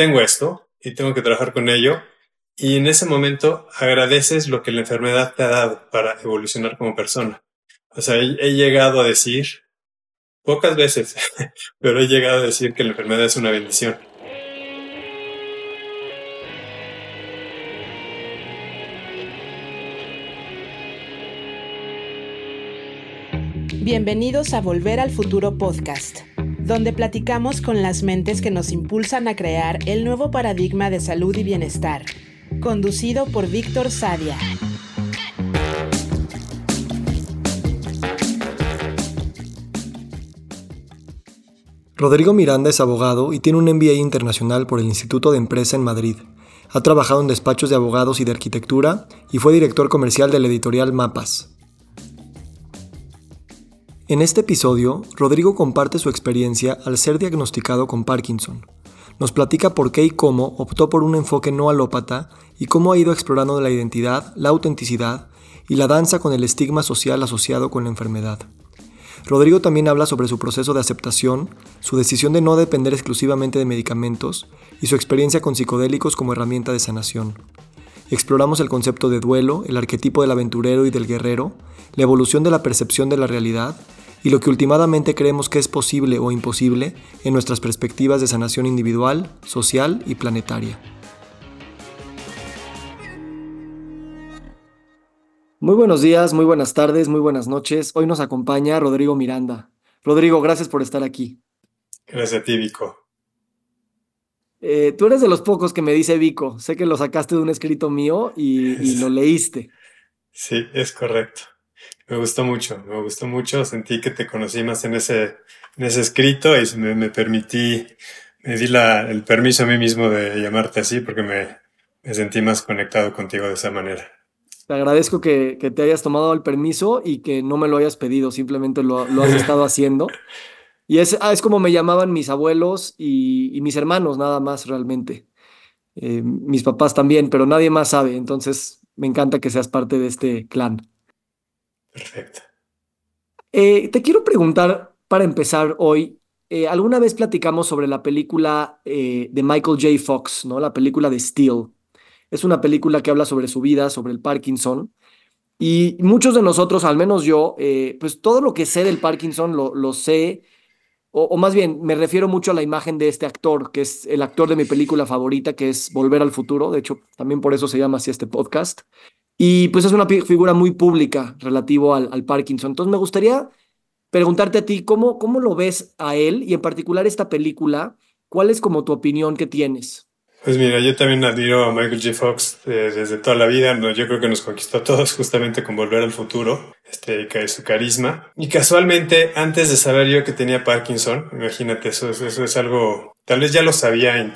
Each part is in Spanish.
tengo esto y tengo que trabajar con ello. Y en ese momento agradeces lo que la enfermedad te ha dado para evolucionar como persona. O sea, he, llegado a decir, pocas veces, pero he llegado a decir que la enfermedad es una bendición. Bienvenidos a Volver al Futuro Podcast, donde platicamos con las mentes que nos impulsan a crear el nuevo paradigma de salud y bienestar, conducido por Víctor Sadia. Rodrigo Miranda es abogado y tiene un MBA internacional por el Instituto de Empresa en Madrid. Ha trabajado en despachos de abogados y de arquitectura y fue director comercial de la editorial Mapas. En este episodio, Rodrigo comparte su experiencia al ser diagnosticado con Parkinson. Nos platica por qué y cómo optó por un enfoque no alópata y cómo ha ido explorando la identidad, la autenticidad y la danza con el estigma social asociado con la enfermedad. Rodrigo también habla sobre su proceso de aceptación, su decisión de no depender exclusivamente de medicamentos y su experiencia con psicodélicos como herramienta de sanación. Exploramos el concepto de duelo, el arquetipo del aventurero y del guerrero, la evolución de la percepción de la realidad y lo que últimamente creemos que es posible o imposible en nuestras perspectivas de sanación individual, social y planetaria. Muy buenos días, muy buenas tardes, muy buenas noches. Hoy nos acompaña Rodrigo Miranda. Rodrigo, gracias por estar aquí. Gracias a ti, Vico. Eh, tú eres de los pocos que me dice Vico. Sé que lo sacaste de un escrito mío y lo leíste. Sí, es correcto. Me gustó mucho, me gustó mucho. Sentí que te conocí más en ese, en ese escrito y me, me permití, me di la, el permiso a mí mismo de llamarte así porque me, me sentí más conectado contigo de esa manera. Te agradezco que, que, te hayas tomado el permiso y que no me lo hayas pedido, simplemente lo, lo has estado haciendo. Y es, ah, es como me llamaban mis abuelos y, y mis hermanos, nada más realmente. Eh, mis papás también, pero nadie más sabe. Entonces, me encanta que seas parte de este clan. Perfecto. Eh, te quiero preguntar, para empezar hoy, eh, alguna vez platicamos sobre la película eh, de Michael J. Fox, ¿no? La película de Steel. Es una película que habla sobre su vida, sobre el Parkinson. Y muchos de nosotros, al menos yo, pues todo lo que sé del Parkinson lo, lo sé, o, o, más bien me refiero mucho a la imagen de este actor, que es el actor de mi película favorita, que es Volver al Futuro. De hecho, también por eso se llama así este podcast. Y pues es una figura muy pública relativo al, al, Parkinson. Entonces me gustaría preguntarte a ti, ¿cómo, ¿cómo lo ves a él y en particular esta película? ¿Cuál es como tu opinión que tienes? Pues mira, yo también admiro a Michael J. Fox eh, desde toda la vida. ¿no? Yo creo que nos conquistó a todos justamente con Volver al Futuro, este, su carisma. Y casualmente, antes de saber yo que tenía Parkinson, imagínate, eso, eso es algo, tal vez ya lo sabía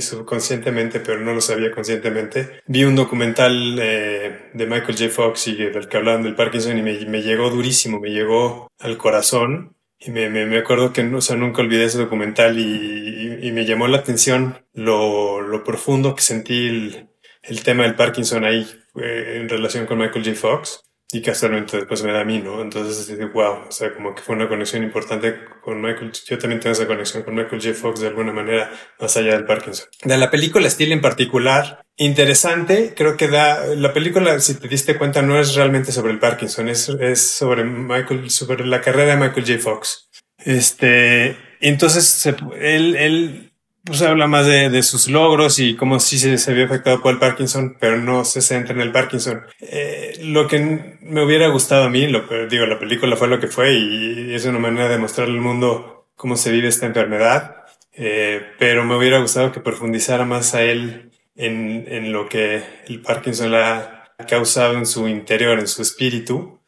subconscientemente, pero no lo sabía conscientemente. Vi un documental eh, de Michael J. Fox y del que hablaban del Parkinson y me, me llegó durísimo, me llegó al corazón y me, me, me, acuerdo que o sea, nunca olvidé ese documental y, y, me llamó la atención lo, lo profundo que sentí el, el, tema del Parkinson ahí eh, en relación con Michael J. Fox y casualmente después me da a mí, ¿no? Entonces, wow, o sea, como que fue una conexión importante con Michael. Yo también tengo esa conexión con Michael J. Fox de alguna manera, más allá del Parkinson. De la película Steel en particular, interesante, creo que da, la película, si te diste cuenta, no es realmente sobre el Parkinson, es, es sobre Michael, sobre la carrera de Michael J. Fox. Este, entonces, él, él pues habla más de, de, sus logros y cómo sí se, se vio afectado por el Parkinson, pero no se centra en el Parkinson. Eh, lo que me hubiera gustado a mí, lo, digo, la película fue lo que fue y es una manera de mostrarle al mundo cómo se vive esta enfermedad, eh, pero me hubiera gustado que profundizara más a él en, en lo que el Parkinson le ha causado en su interior, en su espíritu,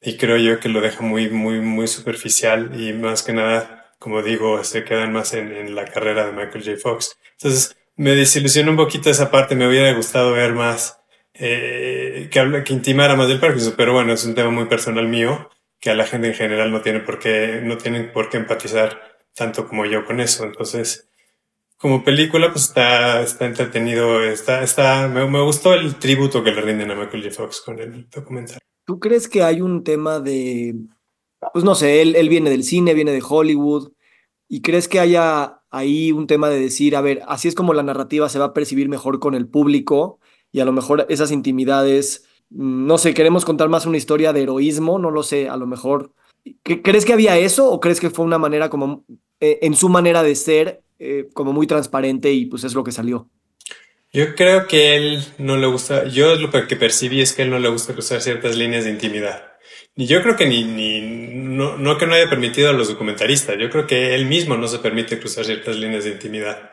y creo yo que lo deja muy, muy, muy superficial y más que nada como digo, se quedan más en, la carrera de Michael J. Fox. Entonces, me desilusionó un poquito esa parte, me hubiera gustado ver más, eh, que, habla, que intimara más del Parkinson, pero bueno, es un tema muy personal mío, que a la gente en general no tiene por qué, no tienen por qué empatizar tanto como yo con eso. Entonces, como película, pues está, está entretenido, está, está, me, me gustó el tributo que le rinden a Michael J. Fox con el documental. ¿Tú crees que hay un tema de, pues no sé, él, él viene del cine, viene de Hollywood, ¿Y crees que haya ahí un tema de decir, a ver, así es como la narrativa se va a percibir mejor con el público y a lo mejor esas intimidades, mm, no sé, queremos contar más una historia de heroísmo, no lo sé, a lo mejor. ¿Crees que había eso o crees que fue una manera como, eh, en su manera de ser, eh, como muy transparente y pues es lo que salió? Yo creo que él no le gusta, yo lo que percibí es que él no le gusta cruzar ciertas líneas de intimidad. Yo creo que ni, ni no, no, que no haya permitido a los documentaristas, yo creo que él mismo no se permite cruzar ciertas líneas de intimidad.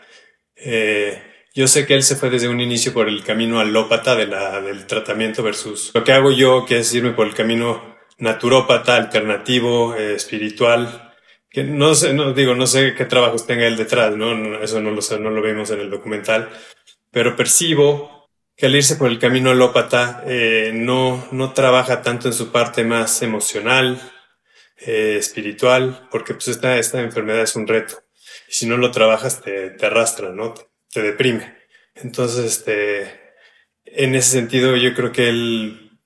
Eh, yo sé que él se fue desde un inicio por el camino alópata de la, del tratamiento versus lo que hago yo, que es irme por el camino naturópata, alternativo, eh, espiritual. Que no sé, no digo, no sé qué trabajos tenga él detrás, ¿no? Eso no lo, no lo vemos en el documental, pero percibo que al irse por el camino alópata eh, no, no trabaja tanto en su parte más emocional, eh, espiritual, porque pues esta, esta enfermedad es un reto. Y si no lo trabajas te, te arrastra, ¿no? Te, deprime. Entonces, este, en ese sentido yo creo que él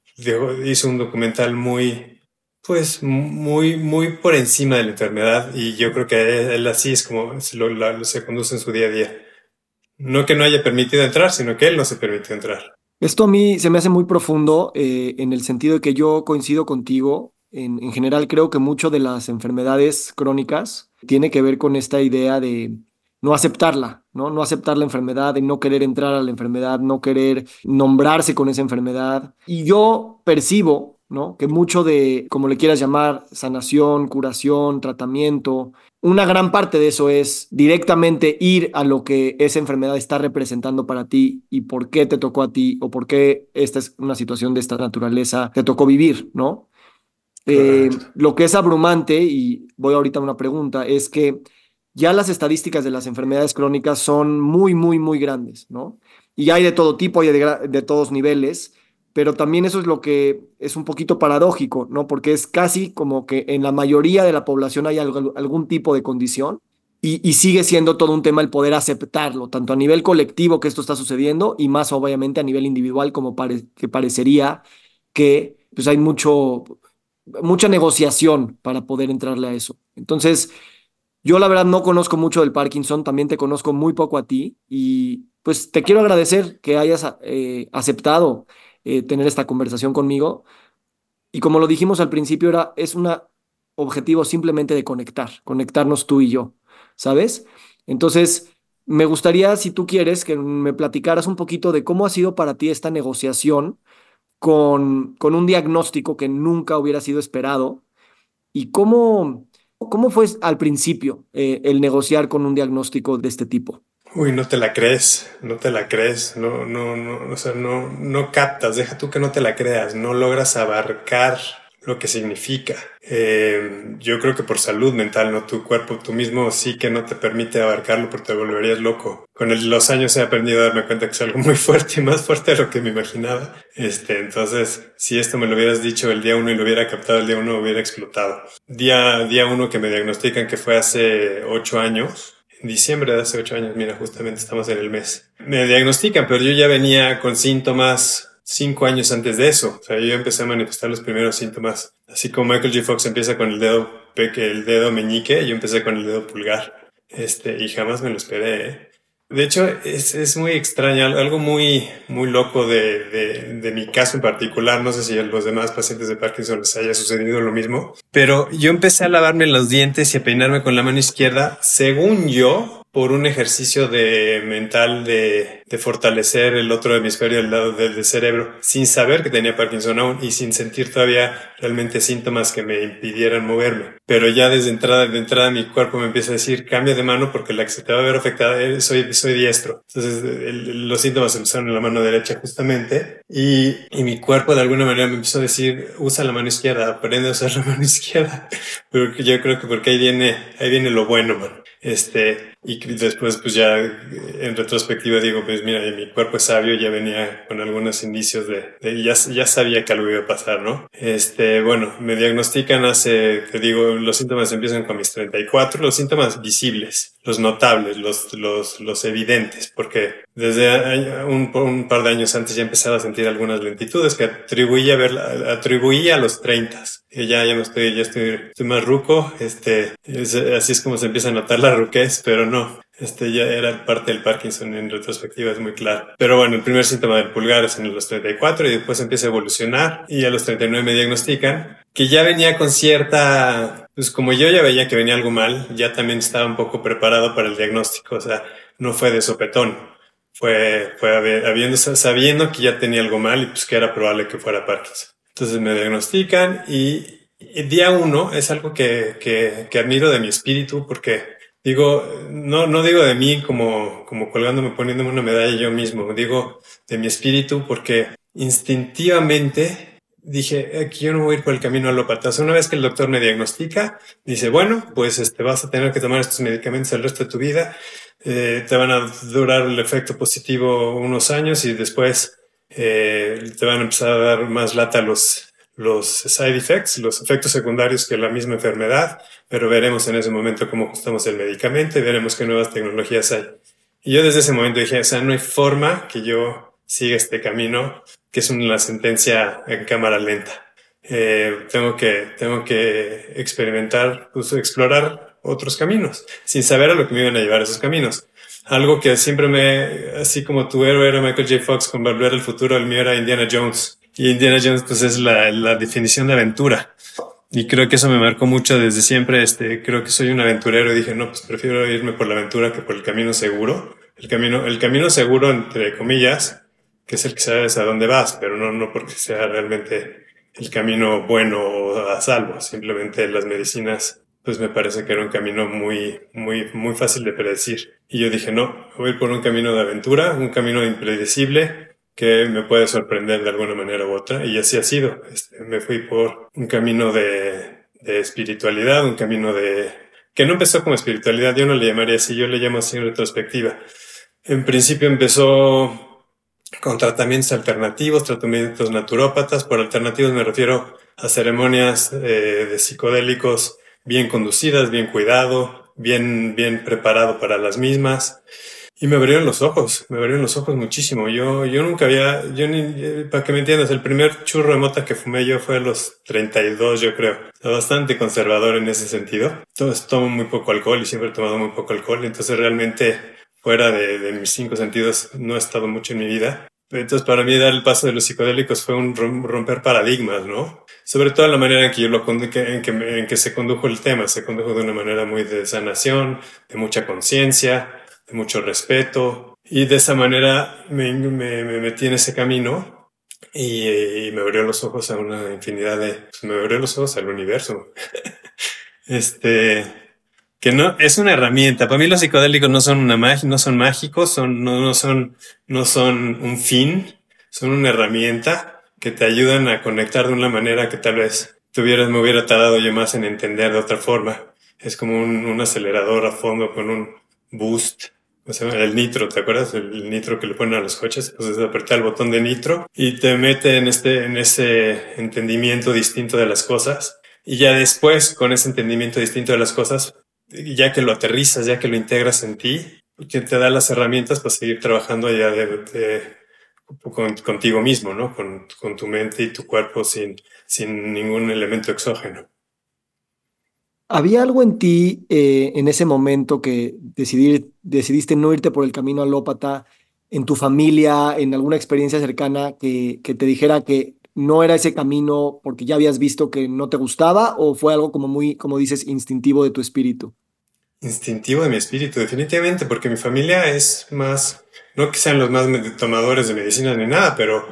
hizo un documental muy, pues muy, muy por encima de la enfermedad y yo creo que él, así es como se, conduce en su día a día. No que no haya permitido entrar, sino que él no se permitió entrar. Esto a mí se me hace muy profundo eh, en el sentido de que yo coincido contigo. En, en, general creo que mucho de las enfermedades crónicas tiene que ver con esta idea de no aceptarla, ¿no? No aceptar la enfermedad, de no querer entrar a la enfermedad, no querer nombrarse con esa enfermedad. Y yo percibo, ¿no? Que mucho de, como le quieras llamar, sanación, curación, tratamiento, una gran parte de eso es directamente ir a lo que esa enfermedad está representando para ti y por qué te tocó a ti o por qué esta es una situación de esta naturaleza te tocó vivir, ¿no? Eh, lo que es abrumante, y voy ahorita a una pregunta, es que ya las estadísticas de las enfermedades crónicas son muy, muy, muy grandes, ¿no? Y hay de todo tipo, hay de, de todos niveles, pero también eso es lo que es un poquito paradójico, ¿no? Porque es casi como que en la mayoría de la población hay algún tipo de condición y, sigue siendo todo un tema el poder aceptarlo, tanto a nivel colectivo que esto está sucediendo y más obviamente a nivel individual como que parecería que pues hay mucho, mucha negociación para poder entrarle a eso. Entonces, yo la verdad no conozco mucho del Parkinson, también te conozco muy poco a ti y pues te quiero agradecer que hayas eh, aceptado eh, tener esta conversación conmigo. Y como lo dijimos al principio, era, es un objetivo simplemente de conectar, conectarnos tú y yo, ¿sabes? Entonces, me gustaría, si tú quieres, que me platicaras un poquito de cómo ha sido para ti esta negociación con, con un diagnóstico que nunca hubiera sido esperado y cómo, cómo fue al principio eh, el negociar con un diagnóstico de este tipo. Uy, no te la crees, no te la crees, no, no, no, o sea, no, no captas, deja tú que no te la creas, no logras abarcar lo que significa. Eh, yo creo que por salud mental, no tu cuerpo, tú mismo sí que no te permite abarcarlo porque te volverías loco. Con los años he aprendido a darme cuenta que es algo muy fuerte, más fuerte de lo que me imaginaba. Este, entonces, si esto me lo hubieras dicho el día uno y lo hubiera captado el día uno, hubiera explotado. Día, día uno que me diagnostican que fue hace ocho años, en diciembre de hace ocho años, mira, justamente estamos en el mes. Me diagnostican, pero yo ya venía con síntomas cinco años antes de eso. O sea, yo empecé a manifestar los primeros síntomas. Así como Michael J. Fox empieza con el dedo, el dedo meñique, yo empecé con el dedo pulgar. Este, y jamás me lo esperé. ¿eh? De hecho, es, es, muy extraño, algo muy, muy loco de, de, de, mi caso en particular. No sé si a los demás pacientes de Parkinson les haya sucedido lo mismo, pero yo empecé a lavarme los dientes y a peinarme con la mano izquierda, según yo, por un ejercicio de mental de, fortalecer el otro hemisferio del lado del, cerebro, sin saber que tenía Parkinson aún y sin sentir todavía realmente síntomas que me impidieran moverme. Pero ya desde entrada, de entrada mi cuerpo me empieza a decir, cambia de mano porque la que se te va a ver afectada, soy, soy diestro. Entonces los síntomas empezaron en la mano derecha justamente y, y mi cuerpo de alguna manera me empezó a decir, usa la mano izquierda, aprende a usar la mano izquierda. Pero yo creo que porque ahí viene, ahí viene lo bueno, man. Este, y después, pues ya en retrospectiva digo, pues mira, mi cuerpo es sabio, ya venía con algunos indicios de, de ya, ya sabía que algo iba a pasar, ¿no? Este, bueno, me diagnostican hace, te digo, los síntomas empiezan con mis 34, los síntomas visibles, los notables, los, los, los evidentes, porque desde un, un par de años antes ya empezaba a sentir algunas lentitudes que atribuía a ver, atribuía a los 30 que ya, ya me estoy, ya estoy, estoy más ruco, este, así es como se empieza a notar la ruquez, pero no, este ya era parte del Parkinson en retrospectiva, es muy claro. Pero bueno, el primer síntoma del pulgar es en los 34 y después empieza a evolucionar y a los 39 me diagnostican que ya venía con cierta, pues como yo ya veía que venía algo mal, ya también estaba un poco preparado para el diagnóstico, o sea, no fue de sopetón, fue, fue habiendo, sabiendo que ya tenía algo mal y pues que era probable que fuera Parkinson. Entonces me diagnostican y, día uno es algo que, que, que admiro de mi espíritu porque Digo, no, no digo de mí como, como colgándome, poniéndome una medalla yo mismo, digo de mi espíritu porque instintivamente dije, aquí yo no voy a ir por el camino alópata. una vez que el doctor me diagnostica, dice, bueno, pues este, vas a tener que tomar estos medicamentos el resto de tu vida, eh, te van a durar el efecto positivo unos años y después eh, te van a empezar a dar más lata los, los side effects, los efectos secundarios que la misma enfermedad, pero veremos en ese momento cómo ajustamos el medicamento y veremos qué nuevas tecnologías hay. Y yo desde ese momento dije, o sea, no hay forma que yo siga este camino, que es una sentencia en cámara lenta. Eh, tengo que, tengo que experimentar, pues, explorar otros caminos, sin saber a lo que me iban a llevar esos caminos. Algo que siempre me, así como tu héroe era Michael J. Fox con Volver al Futuro, el mío era Indiana Jones y Indiana Jones, pues es la, la, definición de aventura. Y creo que eso me marcó mucho desde siempre. Este, creo que soy un aventurero y dije, no, pues prefiero irme por la aventura que por el camino seguro. El camino, el camino seguro, entre comillas, que es el que sabes a dónde vas, pero no, no porque sea realmente el camino bueno o a salvo. Simplemente las medicinas, pues me parece que era un camino muy, muy, muy fácil de predecir. Y yo dije, no, voy por un camino de aventura, un camino impredecible, que me puede sorprender de alguna manera u otra. Y así ha sido. Este, me fui por un camino de, de, espiritualidad, un camino de... que no empezó como espiritualidad, yo no le llamaría así, yo le llamo así en retrospectiva. En principio empezó con tratamientos alternativos, tratamientos naturópatas. Por alternativos me refiero a ceremonias eh, de psicodélicos bien conducidas, bien cuidado, bien, bien preparado para las mismas. Y me abrieron los ojos, me abrieron los ojos muchísimo. Yo, yo nunca había, yo ni, eh, para que me entiendas, el primer churro de mota que fumé yo fue a los 32, yo creo. Bastante conservador en ese sentido. Entonces tomo muy poco alcohol y siempre he tomado muy poco alcohol. Entonces realmente fuera de, de mis cinco sentidos no he estado mucho en mi vida. Entonces, para mí dar el paso de los psicodélicos fue un romper paradigmas, ¿no? Sobre todo la manera en que yo lo en que, en que se condujo el tema. Se condujo de una manera muy de sanación, de mucha conciencia, de mucho respeto. Y de esa manera me, me, me metí en ese camino y, me abrió los ojos a una infinidad de... Pues me abrió los ojos al universo. este... Que no, es una herramienta. Para mí los psicodélicos no son una magia, no son mágicos, son, no, no son, no son un fin, son una herramienta que te ayudan a conectar de una manera que tal vez tuvieras, me hubiera tardado yo más en entender de otra forma. Es como un, un acelerador a fondo con un boost el nitro, ¿te acuerdas? El nitro que le ponen a los coches. Entonces apretar el botón de nitro y te mete en este, en ese entendimiento distinto de las cosas. Y ya después, con ese entendimiento distinto de las cosas, ya que lo aterrizas, ya que lo integras en ti, que te da las herramientas para seguir trabajando allá de, contigo mismo, ¿no? Con, con tu mente y tu cuerpo sin, sin ningún elemento exógeno. ¿Había algo en ti eh, en ese momento que decidir, decidiste no irte por el camino alópata, en tu familia, en alguna experiencia cercana que, que te dijera que no era ese camino porque ya habías visto que no te gustaba o fue algo como muy, como dices, instintivo de tu espíritu? Instintivo de mi espíritu, definitivamente, porque mi familia es más, no que sean los más tomadores de medicina ni nada, pero,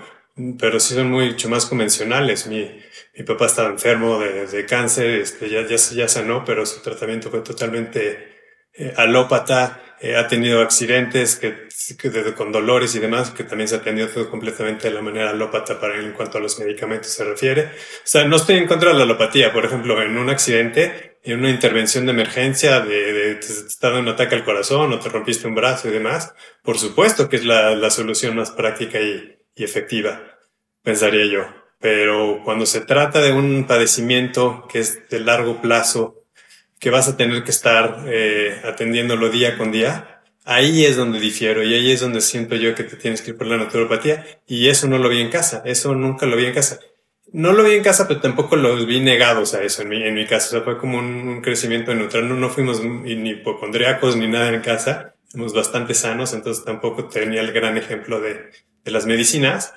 pero sí son mucho más convencionales. Mi, mi papá estaba enfermo de, cáncer, este, ya, ya, ya, sanó, pero su tratamiento fue totalmente eh, alópata, eh, ha tenido accidentes que, con dolores y demás, que también se ha atendido todo completamente de la manera alópata para en cuanto a los medicamentos se refiere. O sea, no estoy en contra de la alopatía, por ejemplo, en un accidente, en una intervención de emergencia, de, de te dando un ataque al corazón o te rompiste un brazo y demás, por supuesto que es la, la solución más práctica y, y efectiva, pensaría yo. Pero cuando se trata de un padecimiento que es de largo plazo, que vas a tener que estar eh, atendiéndolo día con día, ahí es donde difiero y ahí es donde siento yo que te tienes que ir por la naturopatía y eso no lo vi en casa, eso nunca lo vi en casa. No lo vi en casa, pero tampoco lo vi negados a eso en mi, en mi casa. O sea, fue como un, crecimiento neutral. No, no fuimos ni hipocondriacos ni nada en casa. bastante sanos, entonces tampoco tenía el gran ejemplo de, de las medicinas,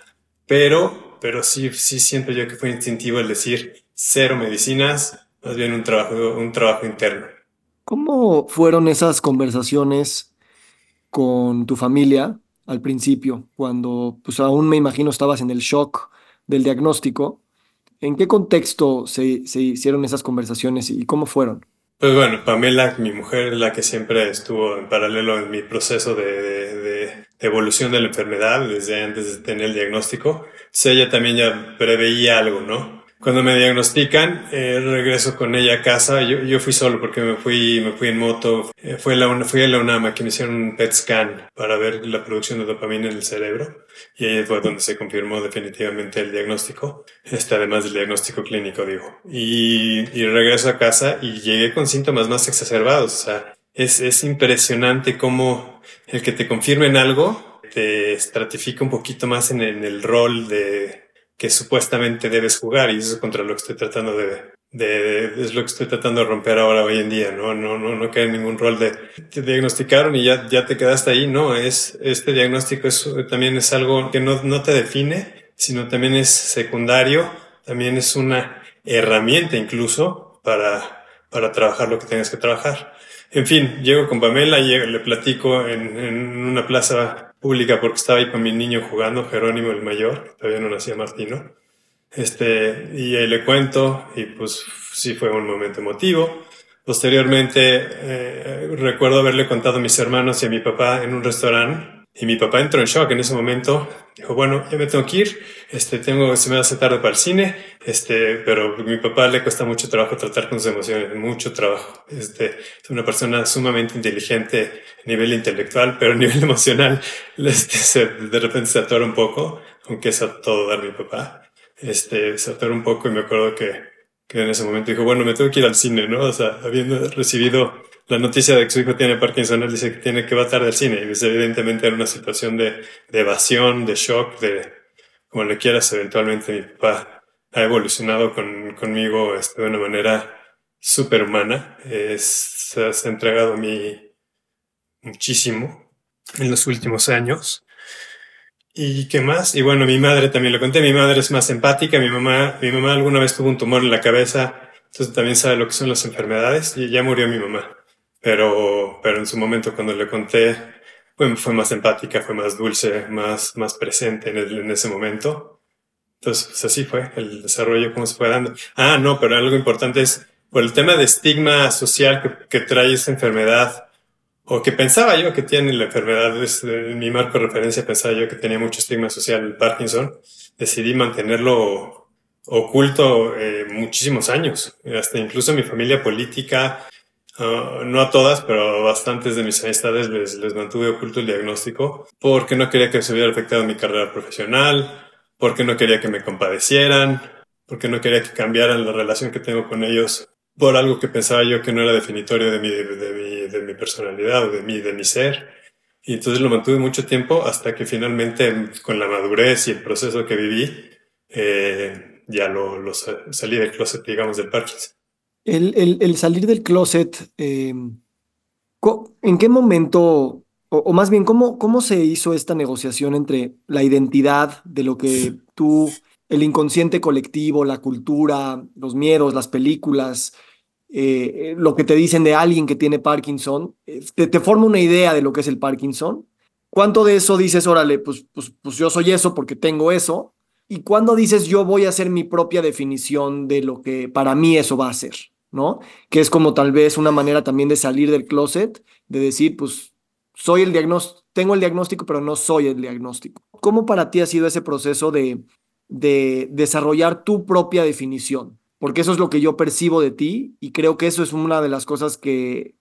pero, pero sí, sí siento yo que fue instintivo el decir cero medicinas, más bien un trabajo, un trabajo interno. ¿Cómo fueron esas conversaciones con tu familia al principio, cuando pues aún me imagino estabas en el shock del diagnóstico? ¿En qué contexto se, se hicieron esas conversaciones y cómo fueron? Pues bueno, Pamela, mi mujer, es la que siempre estuvo en paralelo en mi proceso de, de, de, evolución de la enfermedad desde antes de tener el diagnóstico. Sí, ella también ya preveía algo, ¿no? Cuando me diagnostican, eh, regreso con ella a casa. Yo, yo, fui solo porque me fui, me fui en moto. Eh, fue la, fui a la UNAMA que me hicieron un PET scan para ver la producción de dopamina en el cerebro. Y ahí fue donde se confirmó definitivamente el diagnóstico. Este, además del diagnóstico clínico, digo. Y, y regreso a casa y llegué con síntomas más exacerbados. O sea, es, es impresionante cómo el que te confirmen algo te estratifica un poquito más en, el rol de que supuestamente debes jugar y eso es contra lo que estoy tratando de, de, es lo que estoy tratando de romper ahora hoy en día, no, no, no, no queda ningún rol de te diagnosticaron y ya, ya te quedaste ahí, no, es, este diagnóstico es, también es algo que no, no te define, sino también es secundario, también es una herramienta incluso para, para trabajar lo que tengas que trabajar. En fin, llego con Pamela, llego, le platico en, en una plaza pública porque estaba ahí con mi niño jugando, Jerónimo el mayor, todavía no nacía Martino. Este, y ahí le cuento y pues sí fue un momento emotivo. Posteriormente eh, recuerdo haberle contado a mis hermanos y a mi papá en un restaurante y mi papá entró en shock en ese momento. Dijo, bueno, ya me tengo que ir. Este, tengo, se me hace tarde para el cine. Este, pero a mi papá le cuesta mucho trabajo tratar con sus emociones, mucho trabajo. Este, es una persona sumamente inteligente a nivel intelectual, pero a nivel emocional, este, se, de repente se atora un poco, aunque es a todo dar mi papá. Este, se atora un poco y me acuerdo que, que en ese momento dijo, bueno, me tengo que ir al cine, ¿no? O sea, habiendo recibido la noticia de que su hijo tiene Parkinson, él dice que tiene que va tarde al cine. Y evidentemente era una situación de, de, evasión, de shock, de como le quieras. Eventualmente mi papá ha evolucionado con, conmigo este, de una manera superhumana. Es, se ha entregado a mí muchísimo en los últimos años. ¿Y qué más? Y bueno, mi madre también lo conté. Mi madre es más empática. Mi mamá, mi mamá alguna vez tuvo un tumor en la cabeza. Entonces también sabe lo que son las enfermedades. Y ya murió mi mamá pero, pero en su momento cuando le conté, fue, fue más empática, fue más dulce, más, más presente en, el, en ese momento. Entonces, pues así fue el desarrollo, cómo se fue dando. Ah, no, pero algo importante es por el tema de estigma social que, que trae esa enfermedad, o que pensaba yo que tiene la enfermedad, es, en mi marco de referencia pensaba yo que tenía mucho estigma social el Parkinson, decidí mantenerlo oculto eh, muchísimos años, hasta incluso mi familia política, Uh, no a todas, pero a bastantes de mis amistades les, mantuve oculto el diagnóstico porque no quería que se hubiera afectado mi carrera profesional, porque no quería que me compadecieran, porque no quería que cambiaran la relación que tengo con ellos por algo que pensaba yo que no era definitorio de mi, de, mi, de mi personalidad o de mi, de mi ser. Y entonces lo mantuve mucho tiempo hasta que finalmente con la madurez y el proceso que viví, eh, ya lo, lo salí del closet, digamos, del Parkinson. El, el, salir del closet, eh, ¿en qué momento, o, más bien, ¿cómo, cómo se hizo esta negociación entre la identidad de lo que tú, el inconsciente colectivo, la cultura, los miedos, las películas, eh, lo que te dicen de alguien que tiene Parkinson, eh, te, te, forma una idea de lo que es el Parkinson? ¿Cuánto de eso dices, órale, pues, pues, pues yo soy eso porque tengo eso? ¿Y cuándo dices yo voy a hacer mi propia definición de lo que para mí eso va a ser? Que es como tal vez una manera también de salir del closet, de decir, pues, soy el diagnóstico, tengo el diagnóstico, pero no soy el diagnóstico. ¿Cómo para ti ha sido ese proceso de, de desarrollar tu propia definición? Porque eso es lo que yo percibo de ti y creo que eso es una de las cosas que,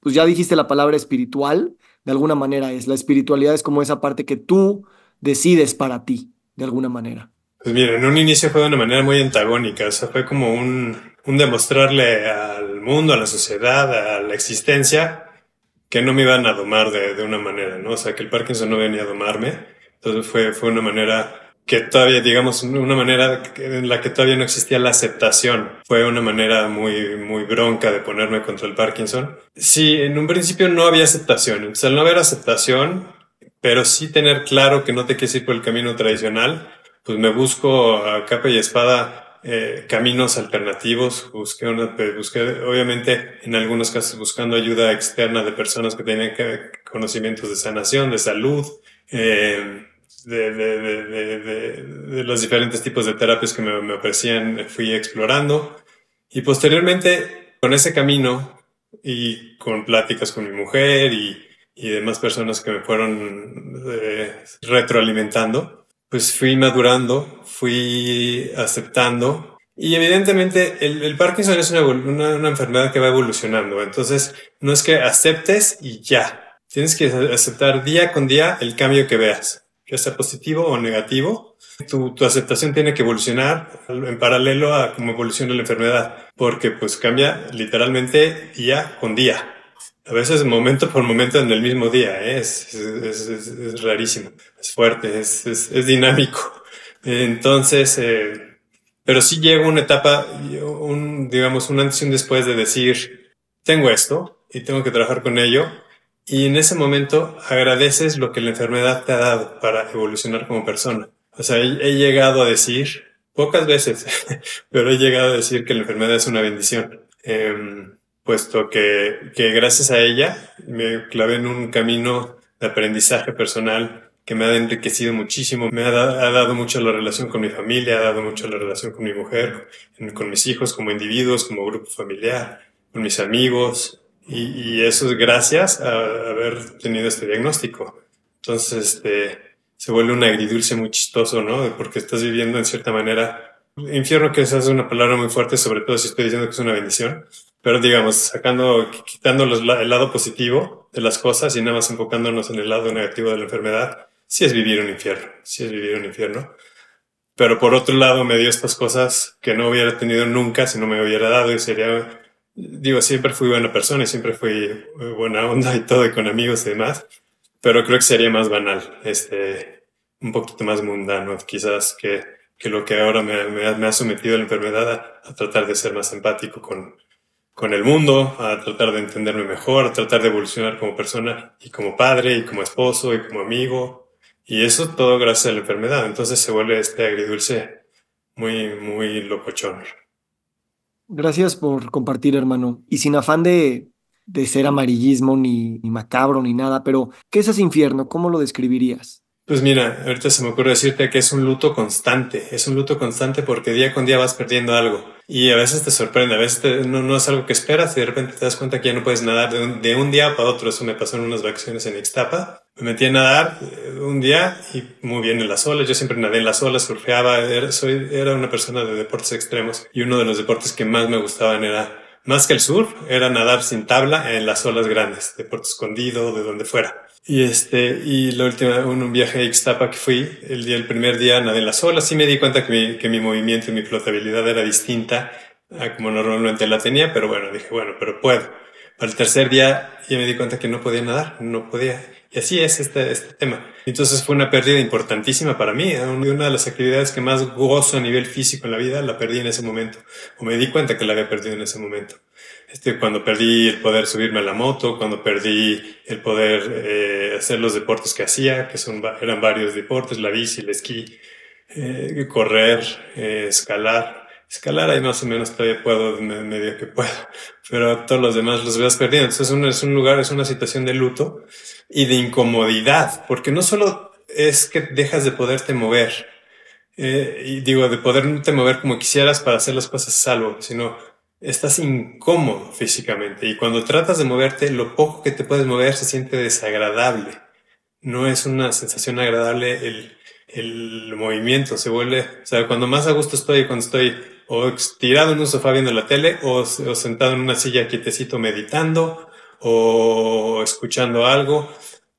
pues ya dijiste la palabra espiritual, de alguna manera es, la espiritualidad es como esa parte que tú decides para ti, de alguna manera. Pues mira, en un inicio fue de una manera muy antagónica, o sea, fue como un, un demostrarle al mundo, a la sociedad, a la existencia, que no me iban a domar de, de, una manera, ¿no? O sea, que el Parkinson no venía a domarme. Entonces fue, fue una manera que todavía, digamos, una manera en la que todavía no existía la aceptación. Fue una manera muy, muy bronca de ponerme contra el Parkinson. Sí, en un principio no había aceptación. O sea, no haber aceptación, pero sí tener claro que no te quieres ir por el camino tradicional, pues me busco a capa y espada eh, caminos alternativos. Busqué una, busqué, obviamente, en algunos casos buscando ayuda externa de personas que tenían conocimientos de sanación, de salud. Eh, de, de, de, de, los diferentes tipos de terapias que me, me ofrecían, fui explorando. Y posteriormente, con ese camino y con pláticas con mi mujer y, y demás personas que me fueron eh, retroalimentando, pues fui madurando, fui aceptando. Y evidentemente el, Parkinson es una, una, enfermedad que va evolucionando. Entonces, no es que aceptes y ya. Tienes que aceptar día con día el cambio que veas ya sea positivo o negativo, tu, tu, aceptación tiene que evolucionar en paralelo a cómo evoluciona la enfermedad, porque pues cambia literalmente día con día. A veces momento por momento en el mismo día, ¿eh? es, rarísimo, es fuerte, es, dinámico. Entonces, eh, pero sí llega una etapa, un, digamos, un antes y un después de decir, tengo esto y tengo que trabajar con ello y en ese momento agradeces lo que la enfermedad te ha dado para evolucionar como persona. O sea, he, llegado a decir, pocas veces, pero he llegado a decir que la enfermedad es una bendición. Eh, puesto que, que gracias a ella me clavé en un camino de aprendizaje personal que me ha enriquecido muchísimo, me ha, ha, dado mucho la relación con mi familia, ha dado mucho la relación con mi mujer, con mis hijos como individuos, como grupo familiar, con mis amigos, y, y, eso es gracias a haber tenido este diagnóstico. Entonces, este, se vuelve un agridulce muy chistoso, ¿no? Porque estás viviendo en cierta manera, infierno que esa es una palabra muy fuerte, sobre todo si estoy diciendo que es una bendición, pero digamos, sacando, quitando los, el lado positivo de las cosas y nada más enfocándonos en el lado negativo de la enfermedad, sí es vivir un infierno, sí es vivir un infierno. Pero por otro lado me dio estas cosas que no hubiera tenido nunca si no me hubiera dado y sería digo, siempre fui buena persona y siempre fui buena onda y todo y con amigos y demás, pero creo que sería más banal, este, un poquito más mundano, quizás que, que lo que ahora me ha sometido la enfermedad a, a, tratar de ser más empático con, con el mundo, a tratar de entenderme mejor, a tratar de evolucionar como persona y como padre y como esposo y como amigo. Y eso todo gracias a la enfermedad. Entonces se vuelve este agridulce muy, muy locochón. Gracias por compartir, hermano. Y sin afán de, de ser amarillismo ni, ni, macabro ni nada, pero ¿qué es ese infierno? ¿Cómo lo describirías? Pues mira, ahorita se me ocurre decirte que es un luto constante, es un luto constante porque día con día vas perdiendo algo y a veces te sorprende, a veces te, no, no, es algo que esperas y de repente te das cuenta que ya no puedes nadar de un, de un día para otro. Eso me pasó en unas vacaciones en Ixtapa. Me metí a nadar eh, un día y muy bien en las olas. Yo siempre nadé en las olas, surfeaba, era, soy, era una persona de deportes extremos y uno de los deportes que más me gustaban era más que el surf, era nadar sin tabla en las olas grandes, de Puerto Escondido, de donde fuera. Y este, y la última, un, un viaje a Ixtapa que fui, el día, el primer día nadé en las olas, sí me di cuenta que mi, que mi movimiento y mi flotabilidad era distinta a como normalmente la tenía, pero bueno, dije, bueno, pero puedo. Para el tercer día ya me di cuenta que no podía nadar, no podía. Y así es este, este tema. Entonces fue una pérdida importantísima para mí. Una de las actividades que más gozo a nivel físico en la vida la perdí en ese momento. O me di cuenta que la había perdido en ese momento. Este, cuando perdí el poder subirme a la moto, cuando perdí el poder eh, hacer los deportes que hacía, que son, eran varios deportes, la bici, el esquí, eh, correr, eh, escalar. Escalar ahí más o menos todavía puedo, medio que puedo, pero todos los demás los vas perdiendo. Entonces es un, es un lugar, es una situación de luto y de incomodidad, porque no solo es que dejas de poderte mover, eh, y digo, de poderte mover como quisieras para hacer las cosas salvo, sino estás incómodo físicamente y cuando tratas de moverte, lo poco que te puedes mover se siente desagradable. No es una sensación agradable el, el movimiento, se vuelve, o sea, cuando más a gusto estoy, cuando estoy o tirado en un sofá viendo la tele o, o sentado en una silla quietecito meditando o escuchando algo,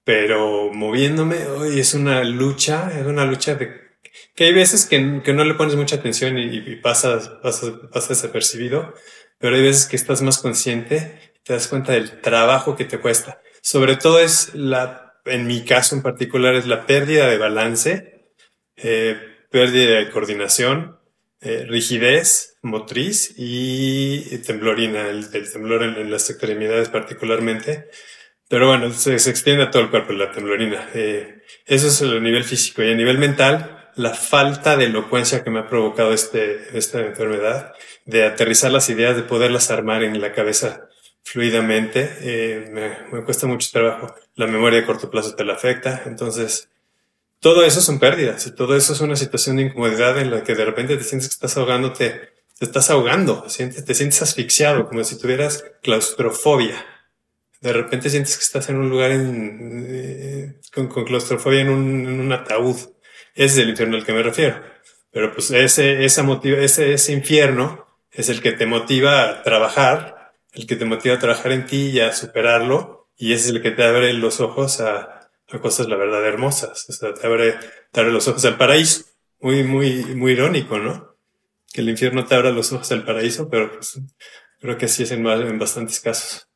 pero moviéndome hoy es una lucha, es una lucha de que hay veces que, que no le pones mucha atención y, y pasas, pasas, pasas desapercibido, pero hay veces que estás más consciente te das cuenta del trabajo que te cuesta. Sobre todo es la, en mi caso en particular, es la pérdida de balance, eh, pérdida de coordinación, eh, rigidez motriz y temblorina, el, temblor en, las extremidades particularmente. Pero bueno, se, extiende a todo el cuerpo la temblorina. Eh, eso es el nivel físico. Y a nivel mental, la falta de elocuencia que me ha provocado este, esta enfermedad, de aterrizar las ideas, de poderlas armar en la cabeza fluidamente, eh, me, me, cuesta mucho trabajo. La memoria de corto plazo te la afecta. Entonces, todo eso son pérdidas y todo eso es una situación de incomodidad en la que de repente te sientes que estás ahogándote, te estás ahogando, te sientes, te sientes asfixiado, como si tuvieras claustrofobia. De repente sientes que estás en un lugar eh, con, claustrofobia en un, ataúd. Ese es el infierno al que me refiero. Pero pues ese, esa ese, ese infierno es el que te motiva a trabajar, el que te motiva a trabajar en ti y a superarlo, y ese es el que te abre los ojos a, a cosas, la verdad, hermosas. O sea, te abre, te abre los ojos al paraíso. Muy, muy, muy irónico, ¿no? Que el infierno te abra los ojos al paraíso, pero pues, creo que así es en, en bastantes casos.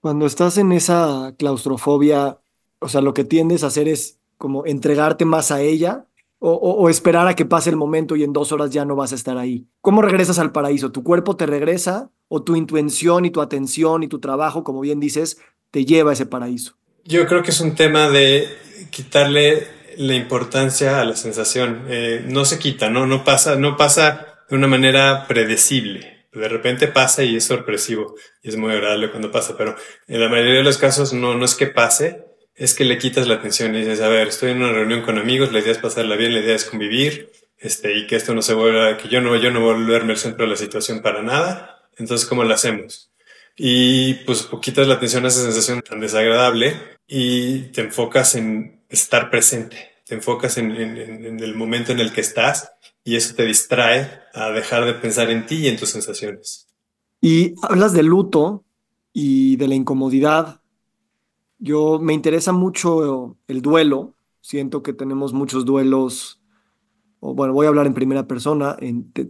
Cuando estás en esa claustrofobia, o sea, lo que tiendes a hacer es como entregarte más a ella o, o, esperar a que pase el momento y en dos horas ya no vas a estar ahí. ¿Cómo regresas al paraíso? ¿Tu cuerpo te regresa o tu intuición y tu atención y tu trabajo, como bien dices, te lleva a ese paraíso? Yo creo que es un tema de quitarle la importancia a la sensación. Eh, no se quita, ¿no? No pasa, no pasa de una manera predecible. De repente pasa y es sorpresivo y es muy agradable cuando pasa, pero en la mayoría de los casos no, no es que pase, es que le quitas la atención y dices, a ver, estoy en una reunión con amigos, la idea es pasarla bien, la idea es convivir, este, y que esto no se vuelva, que yo no, yo no volverme el centro de la situación para nada. Entonces, ¿cómo lo hacemos? Y pues quitas la atención a esa sensación tan desagradable y te enfocas en estar presente, te enfocas en, el momento en el que estás y eso te distrae a dejar de pensar en ti y en tus sensaciones. Y hablas del luto y de la incomodidad. Yo me interesa mucho el duelo. Siento que tenemos muchos duelos bueno, voy a hablar en primera persona,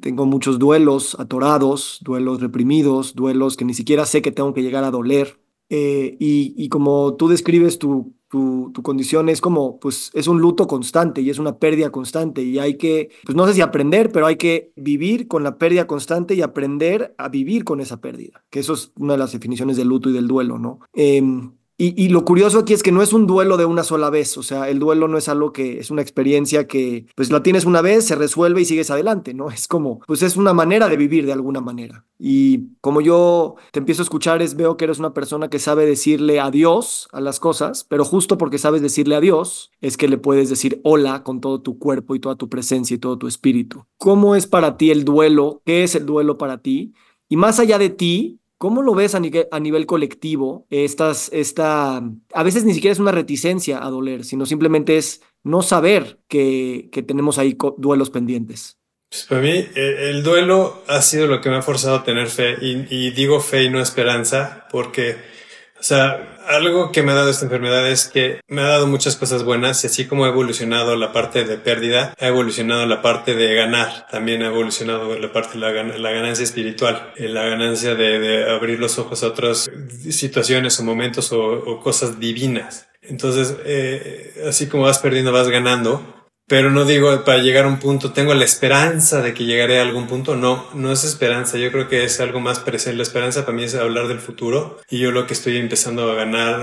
tengo muchos duelos atorados, duelos reprimidos, duelos que ni siquiera sé que tengo que llegar a doler. Eh, y, como tú describes tu, tu, condición, es como, pues es un luto constante y es una pérdida constante y hay que, pues no sé si aprender, pero hay que vivir con la pérdida constante y aprender a vivir con esa pérdida, que eso es una de las definiciones del luto y del duelo, ¿no? Em, y, lo curioso aquí es que no es un duelo de una sola vez, o sea, el duelo no es algo que es una experiencia que pues la tienes una vez, se resuelve y sigues adelante, ¿no? Es como, pues es una manera de vivir de alguna manera. Y como yo te empiezo a escuchar, es veo que eres una persona que sabe decirle adiós a las cosas, pero justo porque sabes decirle adiós, es que le puedes decir hola con todo tu cuerpo y toda tu presencia y todo tu espíritu. ¿Cómo es para ti el duelo? ¿Qué es el duelo para ti? Y más allá de ti, ¿Cómo lo ves a nivel, colectivo? Estas, esta, a veces ni siquiera es una reticencia a doler, sino simplemente es no saber que, que tenemos ahí duelos pendientes. Pues para mí e, el duelo ha sido lo que me ha forzado a tener fe y digo fe y no esperanza porque o sea, algo que me ha dado esta enfermedad es que me ha dado muchas cosas buenas y así como ha evolucionado la parte de pérdida, ha evolucionado la parte de ganar, también ha evolucionado la parte de la, ganancia espiritual, eh, la ganancia de, abrir los ojos a otras situaciones o momentos o, cosas divinas. Entonces, eh, así como vas perdiendo, vas ganando pero no digo para llegar a un punto, tengo la esperanza de que llegaré a algún punto. No, no es esperanza. Yo creo que es algo más presente. La esperanza para mí es hablar del futuro y yo lo que estoy empezando a ganar,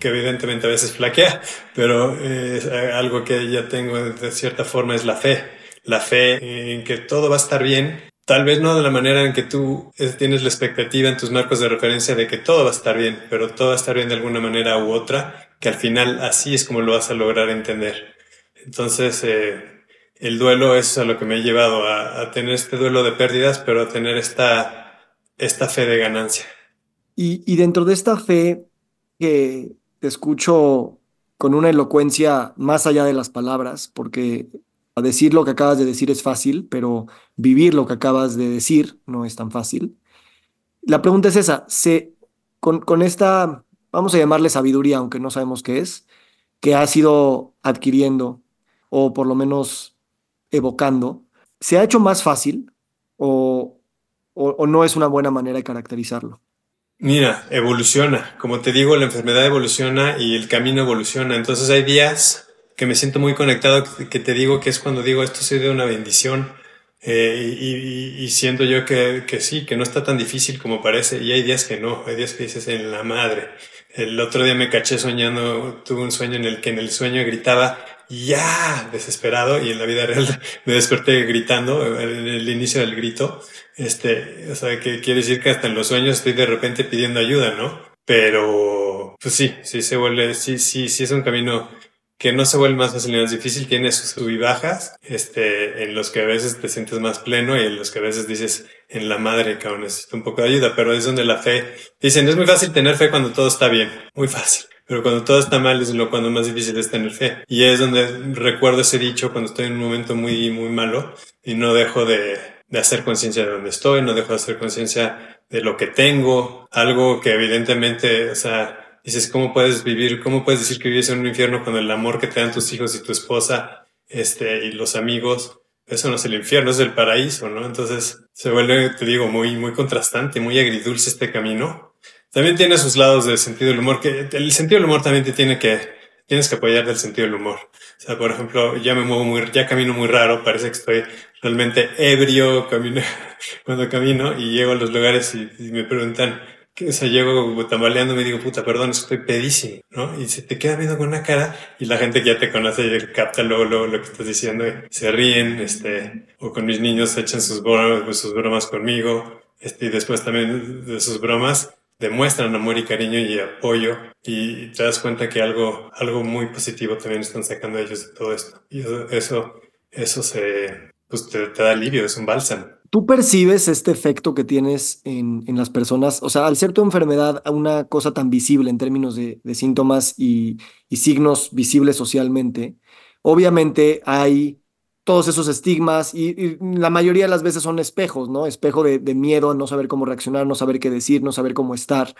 que evidentemente a veces flaquea, pero es algo que ya tengo de cierta forma es la fe. La fe en que todo va a estar bien. Tal vez no de la manera en que tú tienes la expectativa en tus marcos de referencia de que todo va a estar bien, pero todo va a estar bien de alguna manera u otra, que al final así es como lo vas a lograr entender. Entonces, eh, el duelo es a lo que me ha llevado a, tener este duelo de pérdidas, pero a tener esta, esta fe de ganancia. Y, y dentro de esta fe que te escucho con una elocuencia más allá de las palabras, porque decir lo que acabas de decir es fácil, pero vivir lo que acabas de decir no es tan fácil. La pregunta es esa, se, con, con esta, vamos a llamarle sabiduría, aunque no sabemos qué es, que has ido adquiriendo o por lo menos evocando, ¿se ha hecho más fácil o, o, no es una buena manera de caracterizarlo? Mira, evoluciona. Como te digo, la enfermedad evoluciona y el camino evoluciona. Entonces hay días que me siento muy conectado, que te digo que es cuando digo esto soy de una bendición. Eh, y, siento yo que, que, sí, que no está tan difícil como parece. Y hay días que no, hay días que dices en la madre. El otro día me caché soñando, tuve un sueño en el que en el sueño gritaba ya desesperado y en la vida real me desperté gritando en el inicio del grito. Este, o sea, que quiere decir que hasta en los sueños estoy de repente pidiendo ayuda, ¿no? Pero, pues sí, sí se vuelve, sí, sí, sí es un camino que no se vuelve más fácil ni más difícil, tiene sus bajas, este, en los que a veces te sientes más pleno y en los que a veces dices, en la madre, cabrón, necesito un poco de ayuda, pero es donde la fe, dicen, es muy fácil tener fe cuando todo está bien, muy fácil. Pero cuando todo está mal es lo cuando más difícil es tener fe. Y es donde recuerdo ese dicho cuando estoy en un momento muy, muy malo y no dejo de, de hacer conciencia de dónde estoy, no dejo de hacer conciencia de lo que tengo, algo que evidentemente, o sea, dices, ¿cómo puedes vivir, cómo puedes decir que vives en un infierno con el amor que te dan tus hijos y tu esposa, este, y los amigos? Eso no es el infierno, es el paraíso, ¿no? Entonces se vuelve, te digo, muy, muy contrastante, muy agridulce este camino. También tiene sus lados de sentido del humor, que el sentido del humor también te tiene que, tienes que apoyar del sentido del humor. O sea, por ejemplo, ya me muevo muy, ya camino muy raro, parece que estoy realmente ebrio camino, cuando camino y llego a los lugares y me preguntan, o sea, llego tambaleando y me digo, puta, perdón, estoy pedísimo, ¿no? Y se te queda viendo con una cara y la gente que ya te conoce capta luego, luego lo que estás diciendo y se ríen, este, o con mis niños echan sus bromas, sus bromas conmigo, este, y después también de sus bromas demuestran amor y cariño y apoyo y te das cuenta que algo, algo muy positivo también están sacando ellos de todo esto. Y eso, eso, eso se, pues te, te da alivio, es un bálsamo. ¿Tú percibes este efecto que tienes en, en, las personas? O sea, al ser tu enfermedad una cosa tan visible en términos de, de síntomas y, y, signos visibles socialmente, obviamente hay todos esos estigmas y, la mayoría de las veces son espejos, ¿no? Espejo de, de miedo, no saber cómo reaccionar, no saber qué decir, no saber cómo estar.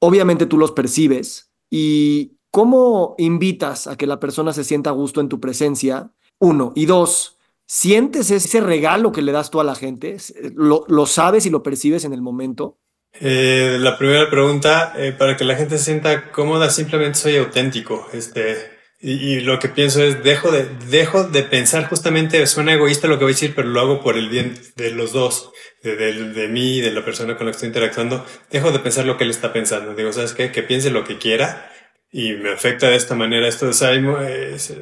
Obviamente tú los percibes y ¿cómo invitas a que la persona se sienta a gusto en tu presencia? Uno. Y dos, ¿Sientes ese regalo que le das tú a la gente? ¿Lo, lo sabes y lo percibes en el momento? Eh, la primera pregunta, eh, para que la gente se sienta cómoda, simplemente soy auténtico. Este, y, y, lo que pienso es, dejo de, dejo de pensar justamente, suena egoísta lo que voy a decir, pero lo hago por el bien de los dos, de, de, de mí y de la persona con la que estoy interactuando. Dejo de pensar lo que él está pensando. Digo, ¿sabes qué? Que piense lo que quiera y me afecta de esta manera. Esto o sea, es,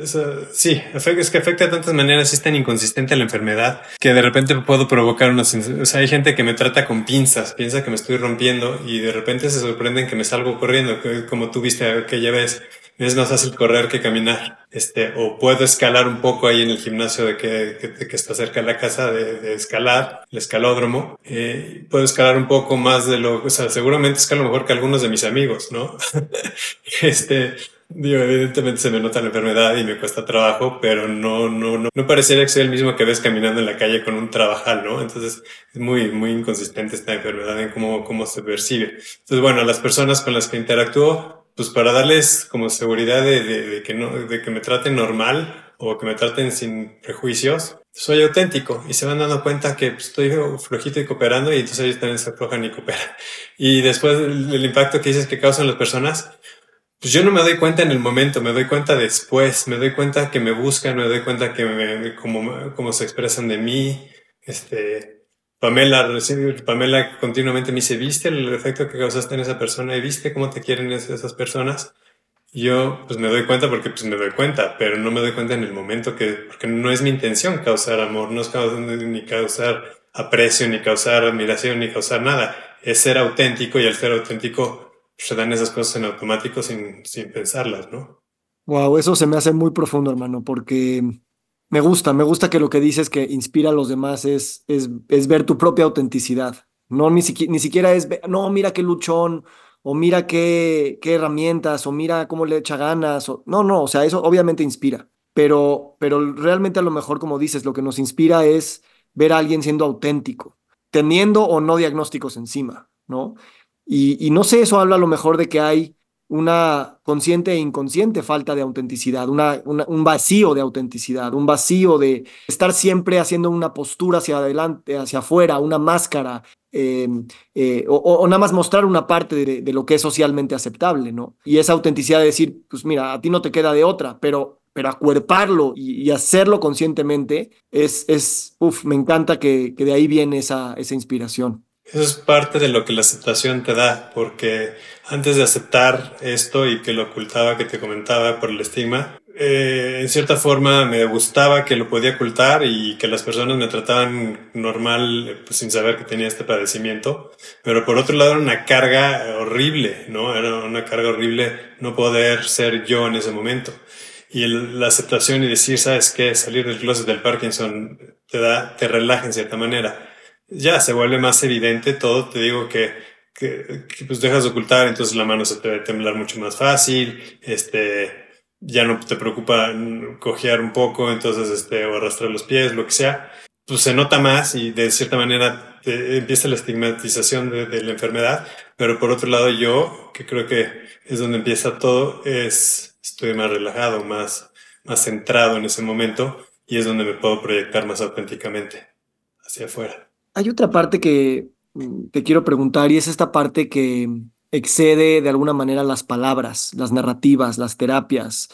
sí, es que afecta de tantas maneras, es tan inconsistente la enfermedad que de repente puedo provocar una O sea, hay gente que me trata con pinzas, piensa que me estoy rompiendo y de repente se sorprenden que me salgo corriendo, como tú viste aquella vez es más fácil correr que caminar. Este, o puedo escalar un poco ahí en el gimnasio de que, que, que está cerca de la casa de, de escalar, el escalódromo. Eh, puedo escalar un poco más de lo, o sea, seguramente escalo mejor que algunos de mis amigos, ¿no? este, digo, evidentemente se me nota la enfermedad y me cuesta trabajo, pero no, no, no, no parecería que soy el mismo que ves caminando en la calle con un trabajal, ¿no? Entonces, es muy, muy inconsistente esta enfermedad en cómo, cómo se percibe. Entonces, bueno, las personas con las que interactúo, pues para darles como seguridad de, de, de, que no, de que me traten normal o que me traten sin prejuicios, soy auténtico y se van dando cuenta que pues, estoy flojito y cooperando y entonces ellos también se aflojan y cooperan. Y después el, impacto que dices que causan las personas, pues yo no me doy cuenta en el momento, me doy cuenta después, me doy cuenta que me buscan, me doy cuenta que me, como, como se expresan de mí, este, Pamela, Pamela continuamente me dice, ¿viste el efecto que causaste en esa persona? ¿Y viste cómo te quieren esas personas? Yo pues me doy cuenta porque pues me doy cuenta, pero no me doy cuenta en el momento que, porque no es mi intención causar amor, no es causar, ni causar aprecio, ni causar admiración, ni causar nada. Es ser auténtico y al ser auténtico pues, se dan esas cosas en automático sin, sin pensarlas, ¿no? Wow, eso se me hace muy profundo, hermano, porque me gusta, me gusta que lo que dices que inspira a los demás es, es, es ver tu propia autenticidad. No, ni, siquiera, ni siquiera es, no, mira qué luchón, o mira qué, qué herramientas, o mira cómo le echa ganas. O, no, no, o sea, eso obviamente inspira. Pero, pero realmente a lo mejor, como dices, lo que nos inspira es ver a alguien siendo auténtico, teniendo o no diagnósticos encima, ¿no? Y, y no sé, eso habla a lo mejor de que hay una consciente e inconsciente falta de autenticidad, una, un vacío de autenticidad, un vacío de estar siempre haciendo una postura hacia adelante, hacia afuera, una máscara, eh, eh, o, o, nada más mostrar una parte de, de, lo que es socialmente aceptable, ¿no? Y esa autenticidad de decir, pues mira, a ti no te queda de otra, pero pero acuerparlo y, y hacerlo conscientemente es, es uff, me encanta que, que, de ahí viene esa, esa inspiración. Eso es parte de lo que la aceptación te da, porque antes de aceptar esto y que lo ocultaba, que te comentaba por el estigma, eh, en cierta forma me gustaba que lo podía ocultar y que las personas me trataban normal pues, sin saber que tenía este padecimiento. Pero por otro lado era una carga horrible, ¿no? Era una carga horrible no poder ser yo en ese momento. Y la aceptación y decir, ¿sabes qué? Salir del closet del Parkinson te da, te relaja en cierta manera. Ya se vuelve más evidente todo. Te digo que, que, que pues dejas de ocultar, entonces la mano se te debe temblar mucho más fácil. Este, ya no te preocupa cojear un poco, entonces, este, o arrastrar los pies, lo que sea, pues se nota más y de cierta manera te empieza la estigmatización de, de, la enfermedad, pero por otro lado yo, que creo que es donde empieza todo, es, estoy más relajado, más, más centrado en ese momento y es donde me puedo proyectar más auténticamente hacia afuera. Hay otra parte que mm, te quiero preguntar y es esta parte que excede de alguna manera las palabras, las narrativas, las terapias,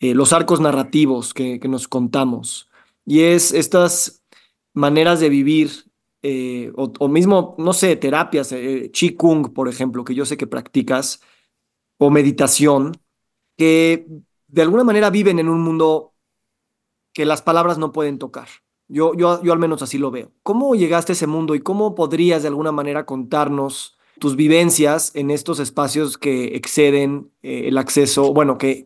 eh, los arcos narrativos que, nos contamos. Y es estas maneras de vivir, eh, o, mismo, no sé, terapias, eh, Qigong, por ejemplo, que yo sé que practicas, o meditación, que de alguna manera viven en un mundo que las palabras no pueden tocar. Yo, yo, yo al menos así lo veo. ¿Cómo llegaste a ese mundo y cómo podrías de alguna manera contarnos tus vivencias en estos espacios que exceden eh, el acceso, bueno, que,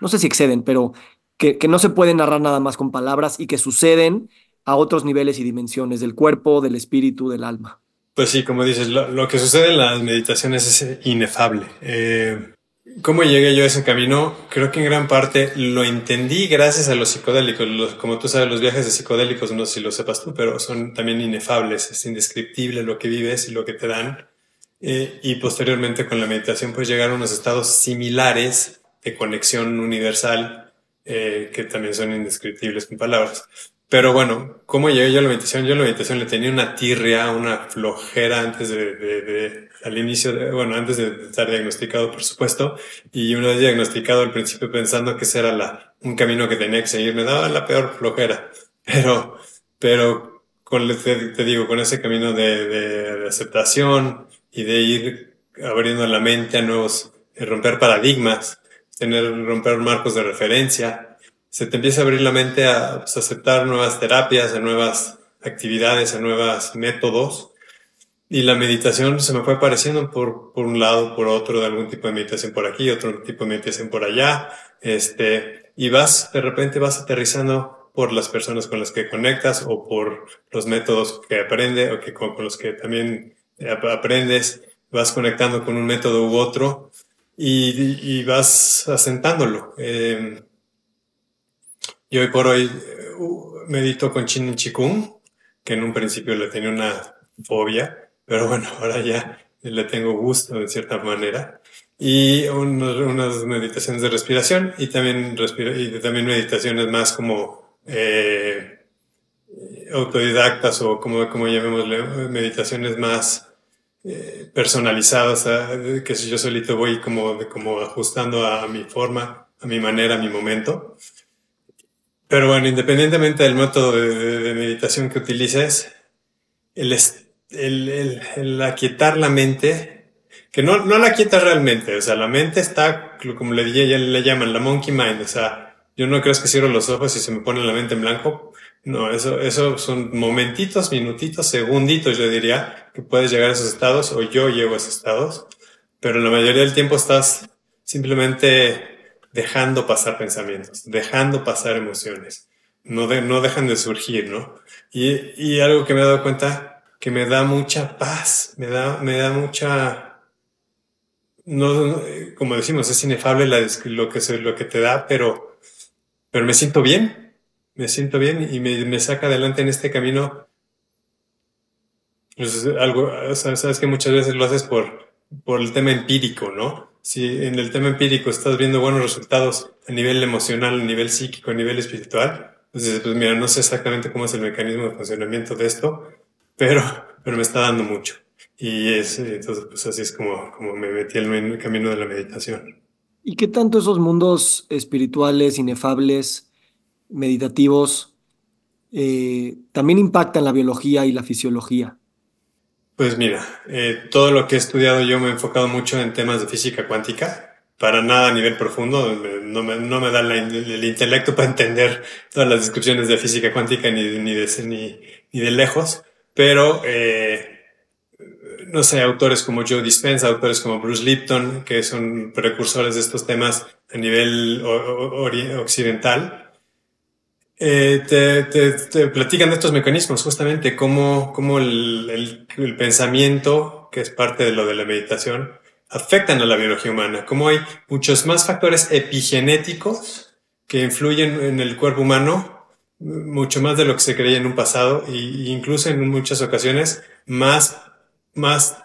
no sé si exceden, pero que, no se pueden narrar nada más con palabras y que suceden a otros niveles y dimensiones del cuerpo, del espíritu, del alma. Pues sí, como dices, lo, lo que sucede en las meditaciones es inefable. Eh, ¿Cómo llegué yo a ese camino? Creo que en gran parte lo entendí gracias a los psicodélicos. Como tú sabes, los viajes de psicodélicos, no sé si lo sepas tú, pero son también inefables. Es indescriptible lo que vives y lo que te dan. Eh, y posteriormente con la meditación pues llegar a unos estados similares de conexión universal eh, que también son indescriptibles con palabras. Pero bueno, ¿cómo llegué yo a la meditación? Yo a la meditación le tenía una tirria, una flojera antes de, de, de al inicio, de, bueno, antes de estar diagnosticado, por supuesto, y una vez diagnosticado al principio pensando que ese era la, un camino que tenía que seguir, me daba la peor flojera. Pero, pero con, te, digo, con ese camino de, de aceptación, y de ir abriendo la mente a nuevos, romper paradigmas, tener, romper marcos de referencia. Se te empieza a abrir la mente a pues, aceptar nuevas terapias, a nuevas actividades, a nuevos métodos. Y la meditación se me fue apareciendo por, por un lado, por otro, de algún tipo de meditación por aquí, otro tipo de meditación por allá. Este, y vas, de repente vas aterrizando por las personas con las que conectas o por los métodos que aprende o que con, los que también aprendes, vas conectando con un método u otro y, y vas asentándolo. Eh, yo hoy por hoy uh, medito con Chin Chikung, que en un principio le tenía una fobia, pero bueno, ahora ya le tengo gusto de cierta manera. Y unos, unas meditaciones de respiración y también, respira y también meditaciones más como eh, autodidactas o como, como llamémosle, meditaciones más eh, personalizadas, eh, que si yo solito voy como, como ajustando a mi forma, a mi manera, a mi momento. Pero bueno, independientemente del método de, meditación que utilices, el, el, el, el, aquietar la mente, que no, no la quieta realmente, o sea, la mente está, como le, le llaman, la monkey mind, o sea, yo no creo que cierro los ojos y se me pone la mente en blanco, no, eso, eso son momentitos, minutitos, segunditos, yo diría, que puedes llegar a esos estados o yo llego a esos estados, pero la mayoría del tiempo estás simplemente dejando pasar pensamientos, dejando pasar emociones. No, de, no dejan de surgir, ¿no? Y, y algo que me he dado cuenta que me da mucha paz, me da, me da mucha, no, como decimos, es inefable lo que, lo que te da, pero, pero me siento bien, me siento bien y me, me saca adelante en este camino. Pues algo, sabes que muchas veces lo haces por, por el tema empírico, ¿no? Si en el tema empírico estás viendo buenos resultados a nivel emocional, a nivel psíquico, a nivel espiritual, entonces, pues mira, no sé exactamente cómo es el mecanismo de funcionamiento de esto, pero, pero me está dando mucho. Y es, entonces, pues así es como, como me metí en el camino de la meditación. ¿Y qué tanto esos mundos espirituales, inefables, meditativos, eh, también impactan la biología y la fisiología? Pues mira, eh, todo lo que he estudiado yo me he enfocado mucho en temas de física cuántica. Para nada a nivel profundo, no me, no me da el intelecto para entender todas las descripciones de física cuántica ni, ni, de, ni, ni de lejos, pero eh, no sé, autores como Joe Dispenza, autores como Bruce Lipton, que son precursores de estos temas a nivel occidental, eh, te, te, te, platican de estos mecanismos, justamente cómo, cómo el, el, el pensamiento, que es parte de lo de la meditación, afectan a la biología humana, como hay muchos más factores epigenéticos que influyen en el cuerpo humano, mucho más de lo que se creía en un pasado e incluso en muchas ocasiones más, más,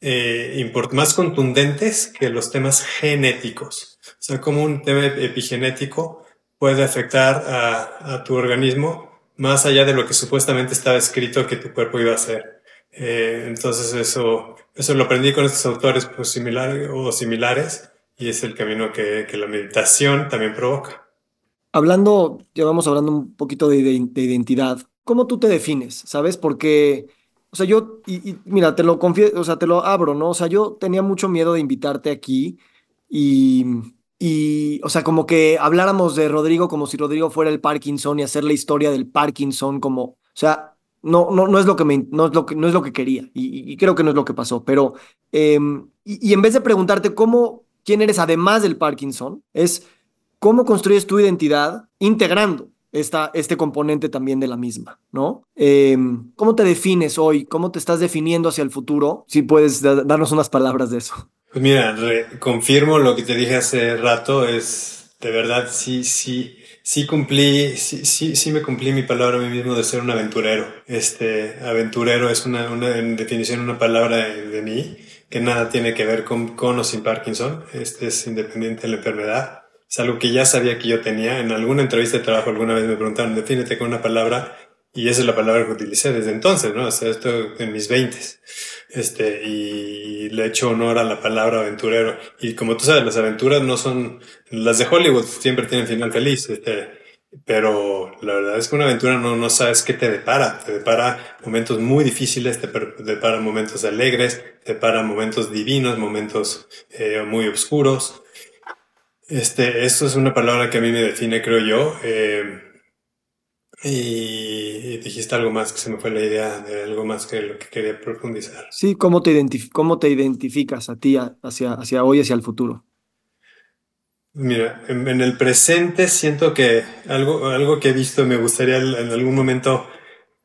eh, más contundentes que los temas genéticos. O sea, como un tema epigenético puede afectar a, a tu organismo más allá de lo que supuestamente estaba escrito que tu cuerpo iba a hacer. Eh, entonces eso, eso lo aprendí con estos autores pues, similares o similares y es el camino que, que, la meditación también provoca. Hablando, ya vamos hablando un poquito de, de, de identidad. ¿Cómo tú te defines? ¿Sabes? Porque, o sea, yo, y, y, mira, te lo confieso, o sea, te lo abro, ¿no? O sea, yo tenía mucho miedo de invitarte aquí y, y, o sea, como que habláramos de Rodrigo como si Rodrigo fuera el Parkinson y hacer la historia del Parkinson como, o sea, no, no, no, es lo que me, no, es lo que, no es lo que quería y, creo que no es lo que pasó, pero eh, y, en vez de preguntarte cómo, quién eres además del Parkinson, es cómo construyes tu identidad integrando esta, este componente también de la misma, ¿no? Eh, ¿Cómo te defines hoy? ¿Cómo te estás definiendo hacia el futuro? Si puedes darnos unas palabras de eso. Pues mira, re, confirmo lo que te dije hace rato, es de verdad, sí, sí, sí cumplí, sí, sí, sí me cumplí mi palabra a mí mismo de ser un aventurero. Este, aventurero es una, una en definición, una palabra de, mí que nada tiene que ver con, con o sin Parkinson. Este es independiente de la enfermedad. Es algo que ya sabía que yo tenía. En alguna entrevista de trabajo alguna vez me preguntaron, defínete con una palabra y esa es la palabra que utilicé desde entonces, ¿no? O esto en mis veintes. Este, y le echo honor a la palabra aventurero. Y como tú sabes, las aventuras no son, las de Hollywood siempre tienen final feliz, este, pero la verdad es que una aventura no, no sabes qué te depara. Te depara momentos muy difíciles, te depara momentos alegres, te depara momentos divinos, momentos eh, muy oscuros. Este, eso es una palabra que a mí me define, creo yo. Eh, y dijiste algo más que se me fue la idea de algo más que lo que quería profundizar. Sí, ¿cómo te, identif cómo te identificas a ti hacia, hacia hoy, hacia el futuro? Mira, en, en, el presente siento que algo, algo que he visto me gustaría en algún momento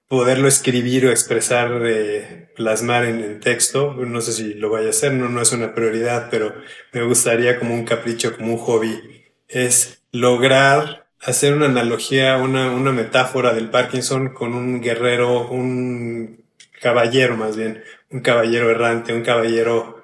poderlo escribir o expresar, eh, plasmar en, en, texto. No sé si lo vaya a hacer, no, no es una prioridad, pero me gustaría como un capricho, como un hobby, es lograr hacer una analogía, una, una metáfora del Parkinson con un guerrero, un caballero más bien, un caballero errante, un caballero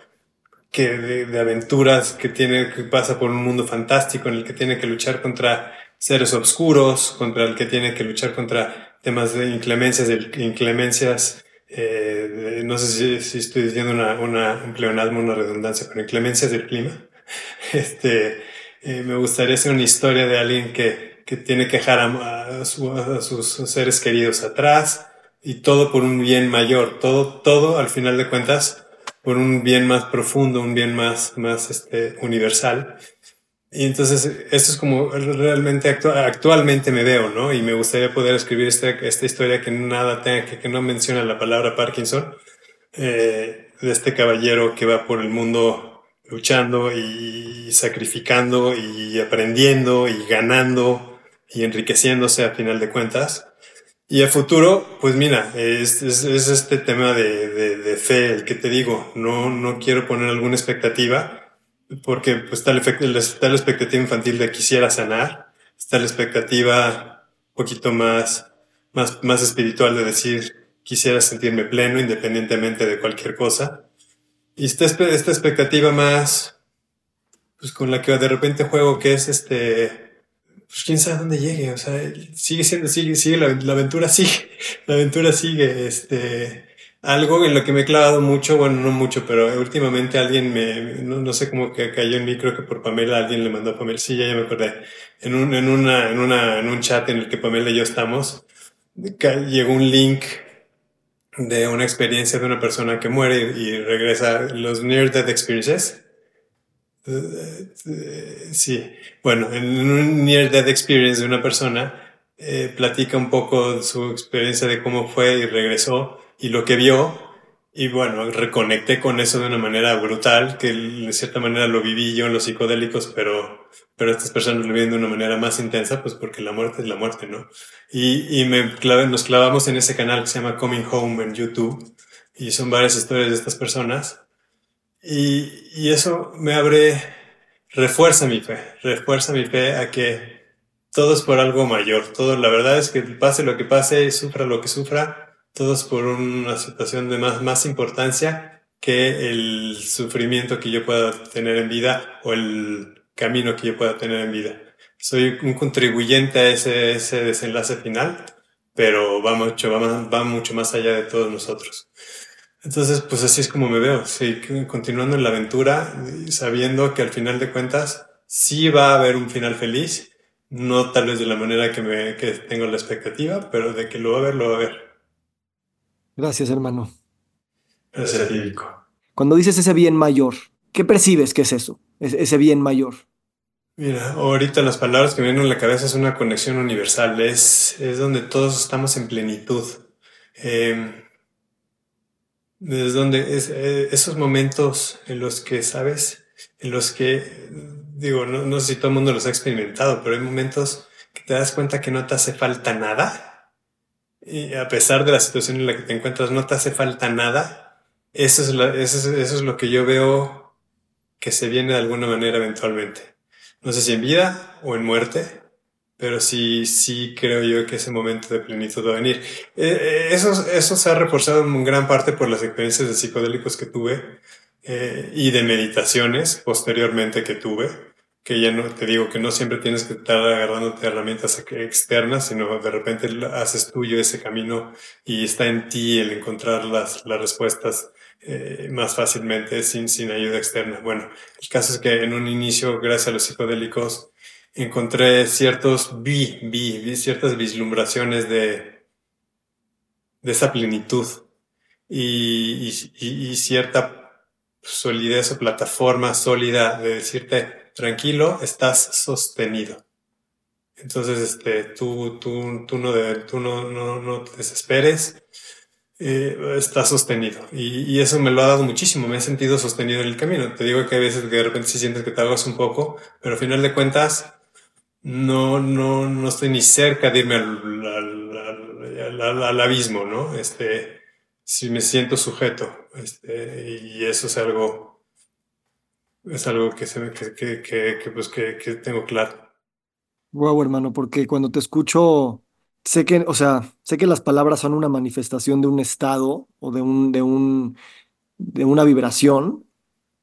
que de, aventuras que tiene que pasa por un mundo fantástico en el que tiene que luchar contra seres oscuros, contra el que tiene que luchar contra temas de inclemencias, de inclemencias, eh, no sé si, si, estoy diciendo una, una, un pleonasmo, una redundancia, pero inclemencias del clima. Este, eh, me gustaría hacer una historia de alguien que, que tiene que dejar a, a, su, a, sus seres queridos atrás y todo por un bien mayor, todo, todo al final de cuentas por un bien más profundo, un bien más, más este, universal. Y entonces esto es como realmente actu actualmente me veo, ¿no? Y me gustaría poder escribir esta, esta historia que nada tenga que, que no menciona la palabra Parkinson, eh, de este caballero que va por el mundo luchando y sacrificando y aprendiendo y ganando y enriqueciéndose a final de cuentas. Y a futuro, pues mira, es, es, es este tema de, de, de, fe el que te digo, no, no quiero poner alguna expectativa, porque pues el, está la expectativa infantil de quisiera sanar, está la expectativa un poquito más, más, más espiritual de decir quisiera sentirme pleno independientemente de cualquier cosa. Y está esta expectativa más, pues con la que de repente juego, que es este, pues quién sabe dónde llegue, o sea, sigue siendo, sigue, sigue, la, la, aventura sigue, la aventura sigue, este, algo en lo que me he clavado mucho, bueno, no mucho, pero últimamente alguien me, no, sé cómo que cayó en mí, creo que por Pamela, alguien le mandó a Pamela, sí, ya, ya me acordé, en un, en una, en una, en un chat en el que Pamela y yo estamos, llegó un link de una experiencia de una persona que muere y regresa, los Near Death Experiences. Sí, bueno, en un Near Death Experience de una persona, eh, platica un poco su experiencia de cómo fue y regresó y lo que vio. Y bueno, reconecté con eso de una manera brutal, que de cierta manera lo viví yo en los psicodélicos, pero, pero estas personas lo viven de una manera más intensa, pues porque la muerte es la muerte, ¿no? Y, y me clave, nos clavamos en ese canal que se llama Coming Home en YouTube, y son varias historias de estas personas. Y, y eso me abre, refuerza mi fe, refuerza mi fe a que todo es por algo mayor. Todo, la verdad es que pase lo que pase, sufra lo que sufra, todos por una situación de más, más importancia que el sufrimiento que yo pueda tener en vida o el camino que yo pueda tener en vida. Soy un contribuyente a ese, ese desenlace final, pero va mucho, va, va mucho más allá de todos nosotros. Entonces, pues así es como me veo, sí, continuando en la aventura, sabiendo que al final de cuentas sí va a haber un final feliz, no tal vez de la manera que, me, que tengo la expectativa, pero de que lo va a haber, lo va a haber. Gracias, hermano. Gracias, Típico. Cuando dices ese bien mayor, ¿qué percibes que es eso? Ese bien mayor. Mira, ahorita las palabras que me vienen a la cabeza es una conexión universal, es, es donde todos estamos en plenitud. Eh, es donde es, eh, esos momentos en los que, ¿sabes? En los que, digo, no, no sé si todo el mundo los ha experimentado, pero hay momentos que te das cuenta que no te hace falta nada y a pesar de la situación en la que te encuentras, no te hace falta nada. Eso es, eso es, lo que yo veo que se viene de alguna manera eventualmente. No sé si en vida o en muerte, pero sí, sí creo yo que ese momento de plenitud va a venir. Eh, eh, eso, eso se ha reforzado en gran parte por las experiencias de psicodélicos que tuve eh, y de meditaciones posteriormente que tuve que ya no te digo que no siempre tienes que estar agarrándote herramientas externas, sino de repente haces tuyo ese camino y está en ti el encontrar las, las respuestas más fácilmente sin, sin ayuda externa. Bueno, el caso es que en un inicio, gracias a los psicodélicos, encontré ciertos vi, vi, vi ciertas vislumbraciones de, de esa plenitud y, y, y cierta solidez o plataforma sólida de decirte, tranquilo, estás sostenido. Entonces, este, tú, tú, tú, no, tú no, no, no te desesperes, eh, estás sostenido. Y, y, eso me lo ha dado muchísimo, me he sentido sostenido en el camino. Te digo que a veces que de repente sí sientes que te hagas un poco, pero al final de cuentas, no, no, no estoy ni cerca de irme al, al, al, al abismo, ¿no? Este, si me siento sujeto, este, y eso es algo es algo que, se, que, que, que, pues, que, que tengo claro. Wow, hermano, porque cuando te escucho, sé que, o sea, sé que las palabras son una manifestación de un estado o de un, de un, de una vibración,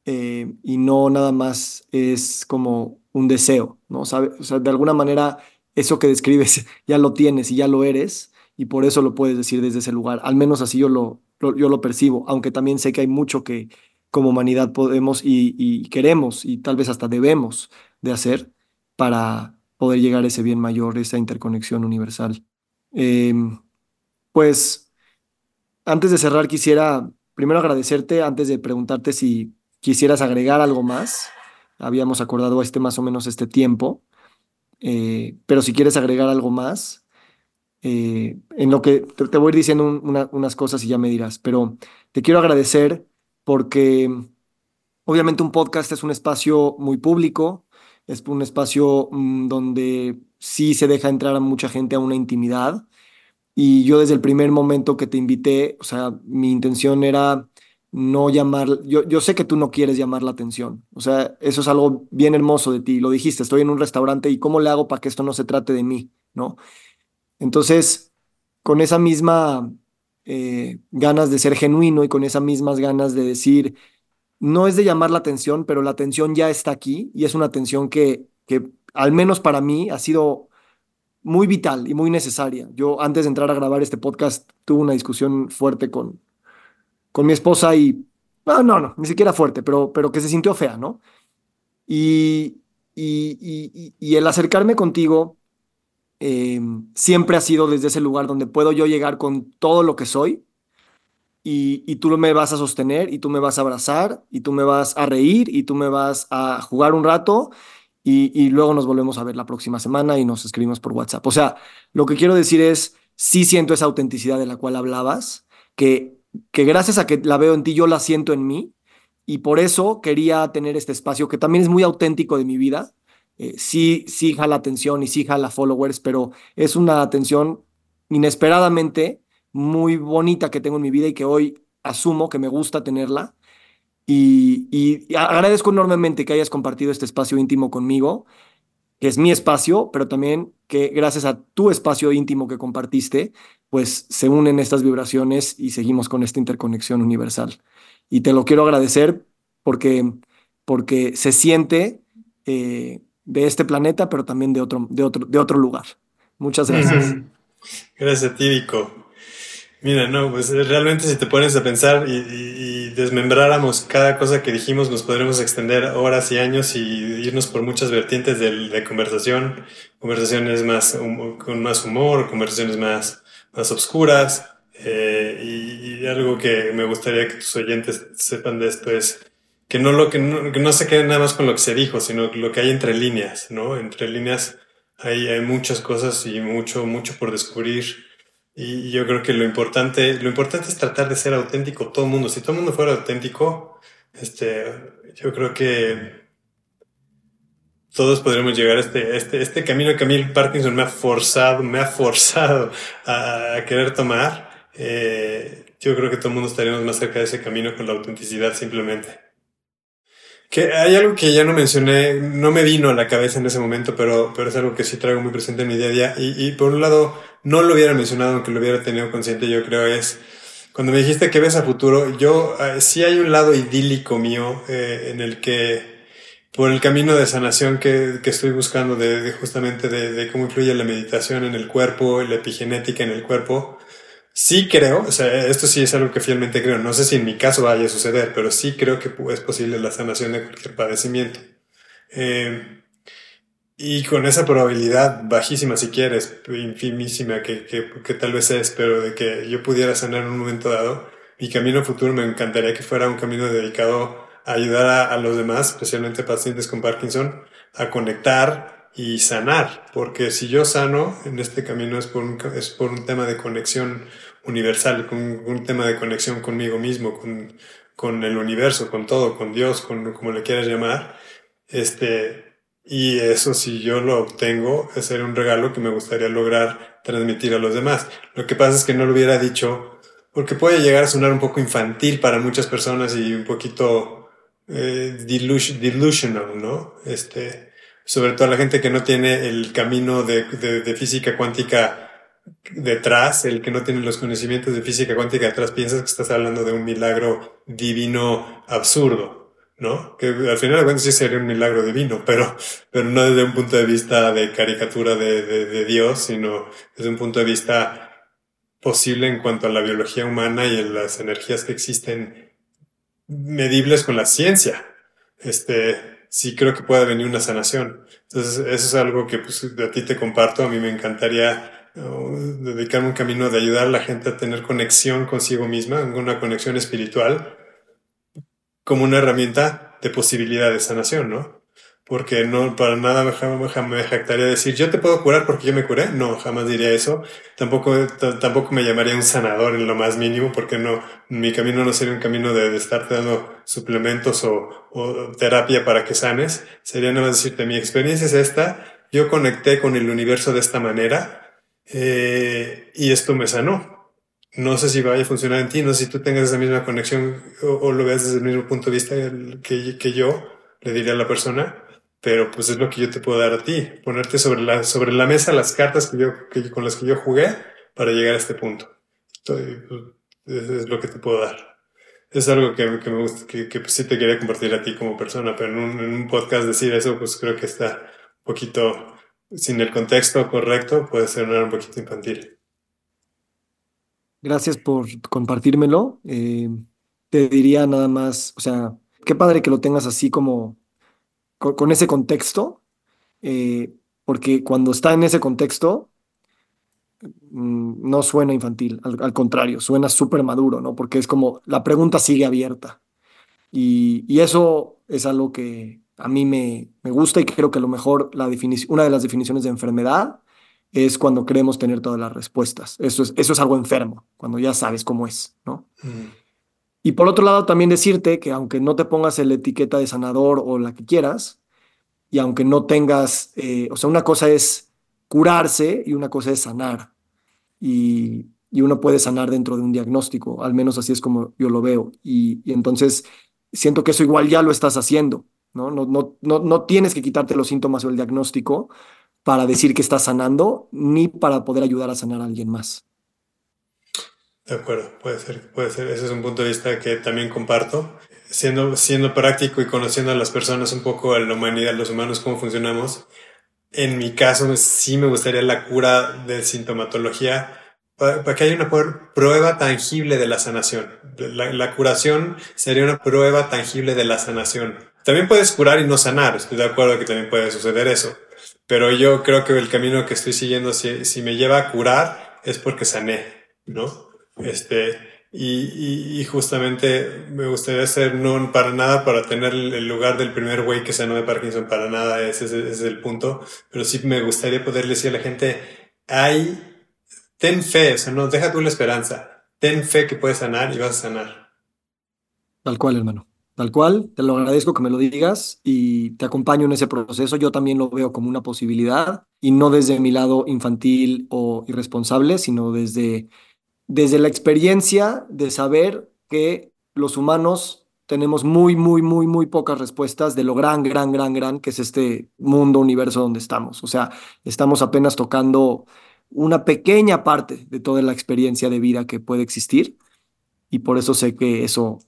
eh, y no nada más es como un deseo, ¿no? O sea, de alguna manera eso que describes ya lo tienes y ya lo eres, y por eso lo puedes decir desde ese lugar. Al menos así yo lo, yo lo percibo, aunque también sé que hay mucho que, como humanidad podemos y, queremos y tal vez hasta debemos de hacer para poder llegar a ese bien mayor, esa interconexión universal. Em, pues antes de cerrar quisiera primero agradecerte, antes de preguntarte si quisieras agregar algo más. Habíamos acordado este más o menos este tiempo, eh, pero si quieres agregar algo más, eh, en lo que te, voy diciendo unas cosas y ya me dirás, pero te quiero agradecer porque obviamente un podcast es un espacio muy público, es un espacio mm, donde sí se deja entrar a mucha gente a una intimidad. Y yo desde el primer momento que te invité, o sea, mi intención era no llamar, yo, yo sé que tú no quieres llamar la atención, o sea, eso es algo bien hermoso de ti, lo dijiste, estoy en un restaurante y cómo le hago para que esto no se trate de mí, ¿no? Entonces, con esa misma eh, ganas de ser genuino y con esas mismas ganas de decir, no es de llamar la atención, pero la atención ya está aquí y es una atención que, que al menos para mí ha sido muy vital y muy necesaria. Yo antes de entrar a grabar este podcast tuve una discusión fuerte con, con mi esposa y, no, no, no, ni siquiera fuerte, pero, pero que se sintió fea, ¿no? Y, y, y, el acercarme contigo eh, siempre ha sido desde ese lugar donde puedo yo llegar con todo lo que soy y, y, tú me vas a sostener y tú me vas a abrazar y tú me vas a reír y tú me vas a jugar un rato y, y, luego nos volvemos a ver la próxima semana y nos escribimos por WhatsApp. O sea, lo que quiero decir es, sí siento esa autenticidad de la cual hablabas, que, que gracias a que la veo en ti, yo la siento en mí y por eso quería tener este espacio que también es muy auténtico de mi vida. Eh, sí, sí jala atención y sí jala followers, pero es una atención inesperadamente muy bonita que tengo en mi vida y que hoy asumo que me gusta tenerla. Y, y, agradezco enormemente que hayas compartido este espacio íntimo conmigo, es mi espacio, pero también que gracias a tu espacio íntimo que compartiste, pues se unen estas vibraciones y seguimos con esta interconexión universal y te lo quiero agradecer porque, porque se siente eh, de este planeta, pero también de otro, de otro, de otro lugar. Muchas gracias. Gracias a. Mira, no, pues realmente si te pones a pensar y, desmembráramos cada cosa que dijimos, nos podremos extender horas y años y irnos por muchas vertientes de, conversación, conversaciones más con más humor, conversaciones más, más obscuras, eh, y, algo que me gustaría que tus oyentes sepan de esto es que no, lo, que no, que no se quede nada más con lo que se dijo, sino lo que hay entre líneas, ¿no? Entre líneas hay, hay muchas cosas y mucho, mucho por descubrir. Y yo creo que lo importante, lo importante es tratar de ser auténtico todo el mundo. Si todo el mundo fuera auténtico, este, yo creo que todos podremos llegar a este, este, este camino que a mí el Parkinson me ha forzado, me ha forzado a querer tomar eh, yo creo que todo el mundo estaríamos más cerca de ese camino con la autenticidad simplemente. Que hay algo que ya no mencioné, no me vino a la cabeza en ese momento, pero, pero es algo que sí traigo muy presente en mi día a día. Y, y por un lado, no lo hubiera mencionado, aunque lo hubiera tenido consciente, yo creo es, cuando me dijiste que ves a futuro, yo eh, sí hay un lado idílico mío eh, en el que por el camino de sanación que, que estoy buscando, de, de justamente de, de, cómo influye la meditación en el cuerpo, la epigenética en el cuerpo, Sí creo, o sea, esto sí es algo que fielmente creo. No sé si en mi caso vaya a suceder, pero sí creo que es posible la sanación de cualquier padecimiento. Eh, y con esa probabilidad bajísima, si quieres, infimísima, que, que, que, tal vez es, pero de que yo pudiera sanar en un momento dado, mi camino futuro me encantaría que fuera un camino dedicado a ayudar a, a los demás, especialmente pacientes con Parkinson, a conectar y sanar, porque si yo sano en este camino es por un, es por un tema de conexión universal, con un tema de conexión conmigo mismo, con, con el universo, con todo, con Dios, con como le quieras llamar. Este, y eso si yo lo obtengo, sería un regalo que me gustaría lograr transmitir a los demás. Lo que pasa es que no lo hubiera dicho, porque puede llegar a sonar un poco infantil para muchas personas y un poquito eh, delusional, ¿no? Este, sobre todo la gente que no tiene el camino de, de, de física cuántica detrás, el que no tiene los conocimientos de física cuántica detrás, piensas que estás hablando de un milagro divino absurdo, ¿no? Que al final de cuentas sí sería un milagro divino, pero, pero no desde un punto de vista de caricatura de, de, de Dios, sino desde un punto de vista posible en cuanto a la biología humana y en las energías que existen medibles con la ciencia. Este, sí creo que puede venir una sanación. Entonces, eso es algo que pues, a ti te comparto. A mí me encantaría dedicarme un camino de ayudar a la gente a tener conexión consigo misma, una conexión espiritual, como una herramienta de posibilidad de sanación, ¿no? Porque no, para nada me, me jactaría decir, yo te puedo curar porque yo me curé. No, jamás diría eso. Tampoco, tampoco me llamaría un sanador en lo más mínimo, porque no, mi camino no sería un camino de, de estarte dando suplementos o, o terapia para que sanes. Sería nada más decirte, mi experiencia es esta, yo conecté con el universo de esta manera, eh, y esto me sanó. No sé si vaya a funcionar en ti, no sé si tú tengas esa misma conexión o, lo veas desde el mismo punto de vista que, que yo, le diría a la persona, pero pues es lo que yo te puedo dar a ti, ponerte sobre la, sobre la mesa las cartas que yo, que, con las que yo jugué para llegar a este punto. Estoy, pues, es, lo que te puedo dar. Es algo que, que me gusta, que, que pues, sí te quería compartir a ti como persona, pero en un, en un podcast decir eso, pues creo que está un poquito sin el contexto correcto puede ser un poquito infantil. Gracias por compartírmelo. Eh, te diría nada más, o sea, qué padre que lo tengas así como con, ese contexto, eh, porque cuando está en ese contexto, mm, no suena infantil, al, contrario, suena súper maduro, ¿no? Porque es como la pregunta sigue abierta. Y, y, eso es algo que a mí me, me gusta y creo que a lo mejor la una de las definiciones de enfermedad es cuando queremos tener todas las respuestas. Eso es, eso es algo enfermo, cuando ya sabes cómo es, ¿no? Mm. Y por otro lado, también decirte que aunque no te pongas la etiqueta de sanador o la que quieras, y aunque no tengas, eh, o sea, una cosa es curarse y una cosa es sanar. Y, y, uno puede sanar dentro de un diagnóstico, al menos así es como yo lo veo. Y, y entonces siento que eso igual ya lo estás haciendo, ¿no? No, no, no, no tienes que quitarte los síntomas o el diagnóstico para decir que estás sanando, ni para poder ayudar a sanar a alguien más. De acuerdo, puede ser, puede ser. Ese es un punto de vista que también comparto. Siendo, siendo práctico y conociendo a las personas un poco, a la humanidad, los humanos, cómo funcionamos. En mi caso, sí me gustaría la cura de sintomatología para, que haya una prueba tangible de la sanación. La, la, curación sería una prueba tangible de la sanación. También puedes curar y no sanar. Estoy de acuerdo que también puede suceder eso. Pero yo creo que el camino que estoy siguiendo, si, si me lleva a curar, es porque sané, ¿no? Este, y, y, justamente me gustaría ser no para nada para tener el lugar del primer güey que sanó de Parkinson, para nada, ese, ese, es el punto. Pero sí me gustaría poder decir a la gente, hay, ten fe, o sea, no, deja tú la esperanza, ten fe que puedes sanar y vas a sanar. Tal cual, hermano. Tal cual, te lo agradezco que me lo digas y te acompaño en ese proceso. Yo también lo veo como una posibilidad y no desde mi lado infantil o irresponsable, sino desde desde la experiencia de saber que los humanos tenemos muy, muy, muy, muy pocas respuestas de lo gran, gran, gran, gran que es este mundo, universo donde estamos. O sea, estamos apenas tocando una pequeña parte de toda la experiencia de vida que puede existir y por eso sé que eso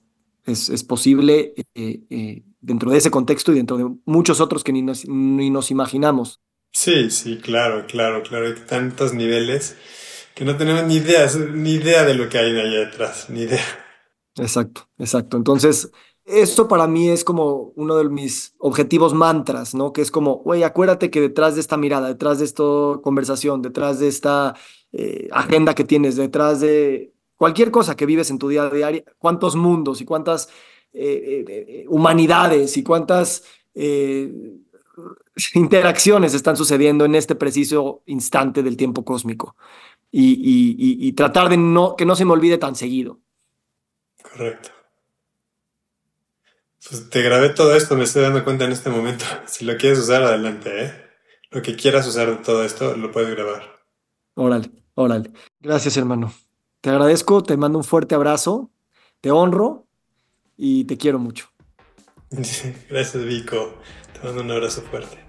es, es posible eh, eh, dentro de ese contexto y dentro de muchos otros que ni nos, ni nos imaginamos. Sí, sí, claro, claro, claro, hay tantos niveles que no tenemos ni idea, ni idea de lo que hay de allá detrás, ni idea. Exacto, exacto. Entonces, esto para mí es como uno de mis objetivos mantras, ¿no? Que es como, güey, acuérdate que detrás de esta mirada, detrás de esta conversación, detrás de esta eh, agenda que tienes, detrás de cualquier cosa que vives en tu día día, cuántos mundos y cuántas eh, eh, humanidades y cuántas interacciones están sucediendo en este preciso instante del tiempo cósmico y, tratar de no, que no se me olvide tan seguido. Correcto. Pues te grabé todo esto, me estoy dando cuenta en este momento. Si lo quieres usar, adelante, ¿eh? Lo que quieras usar de todo esto, lo puedes grabar. Órale, órale. Gracias, hermano. Te agradezco, te mando un fuerte abrazo, te honro y te quiero mucho. Gracias, Vico. Te mando un abrazo fuerte.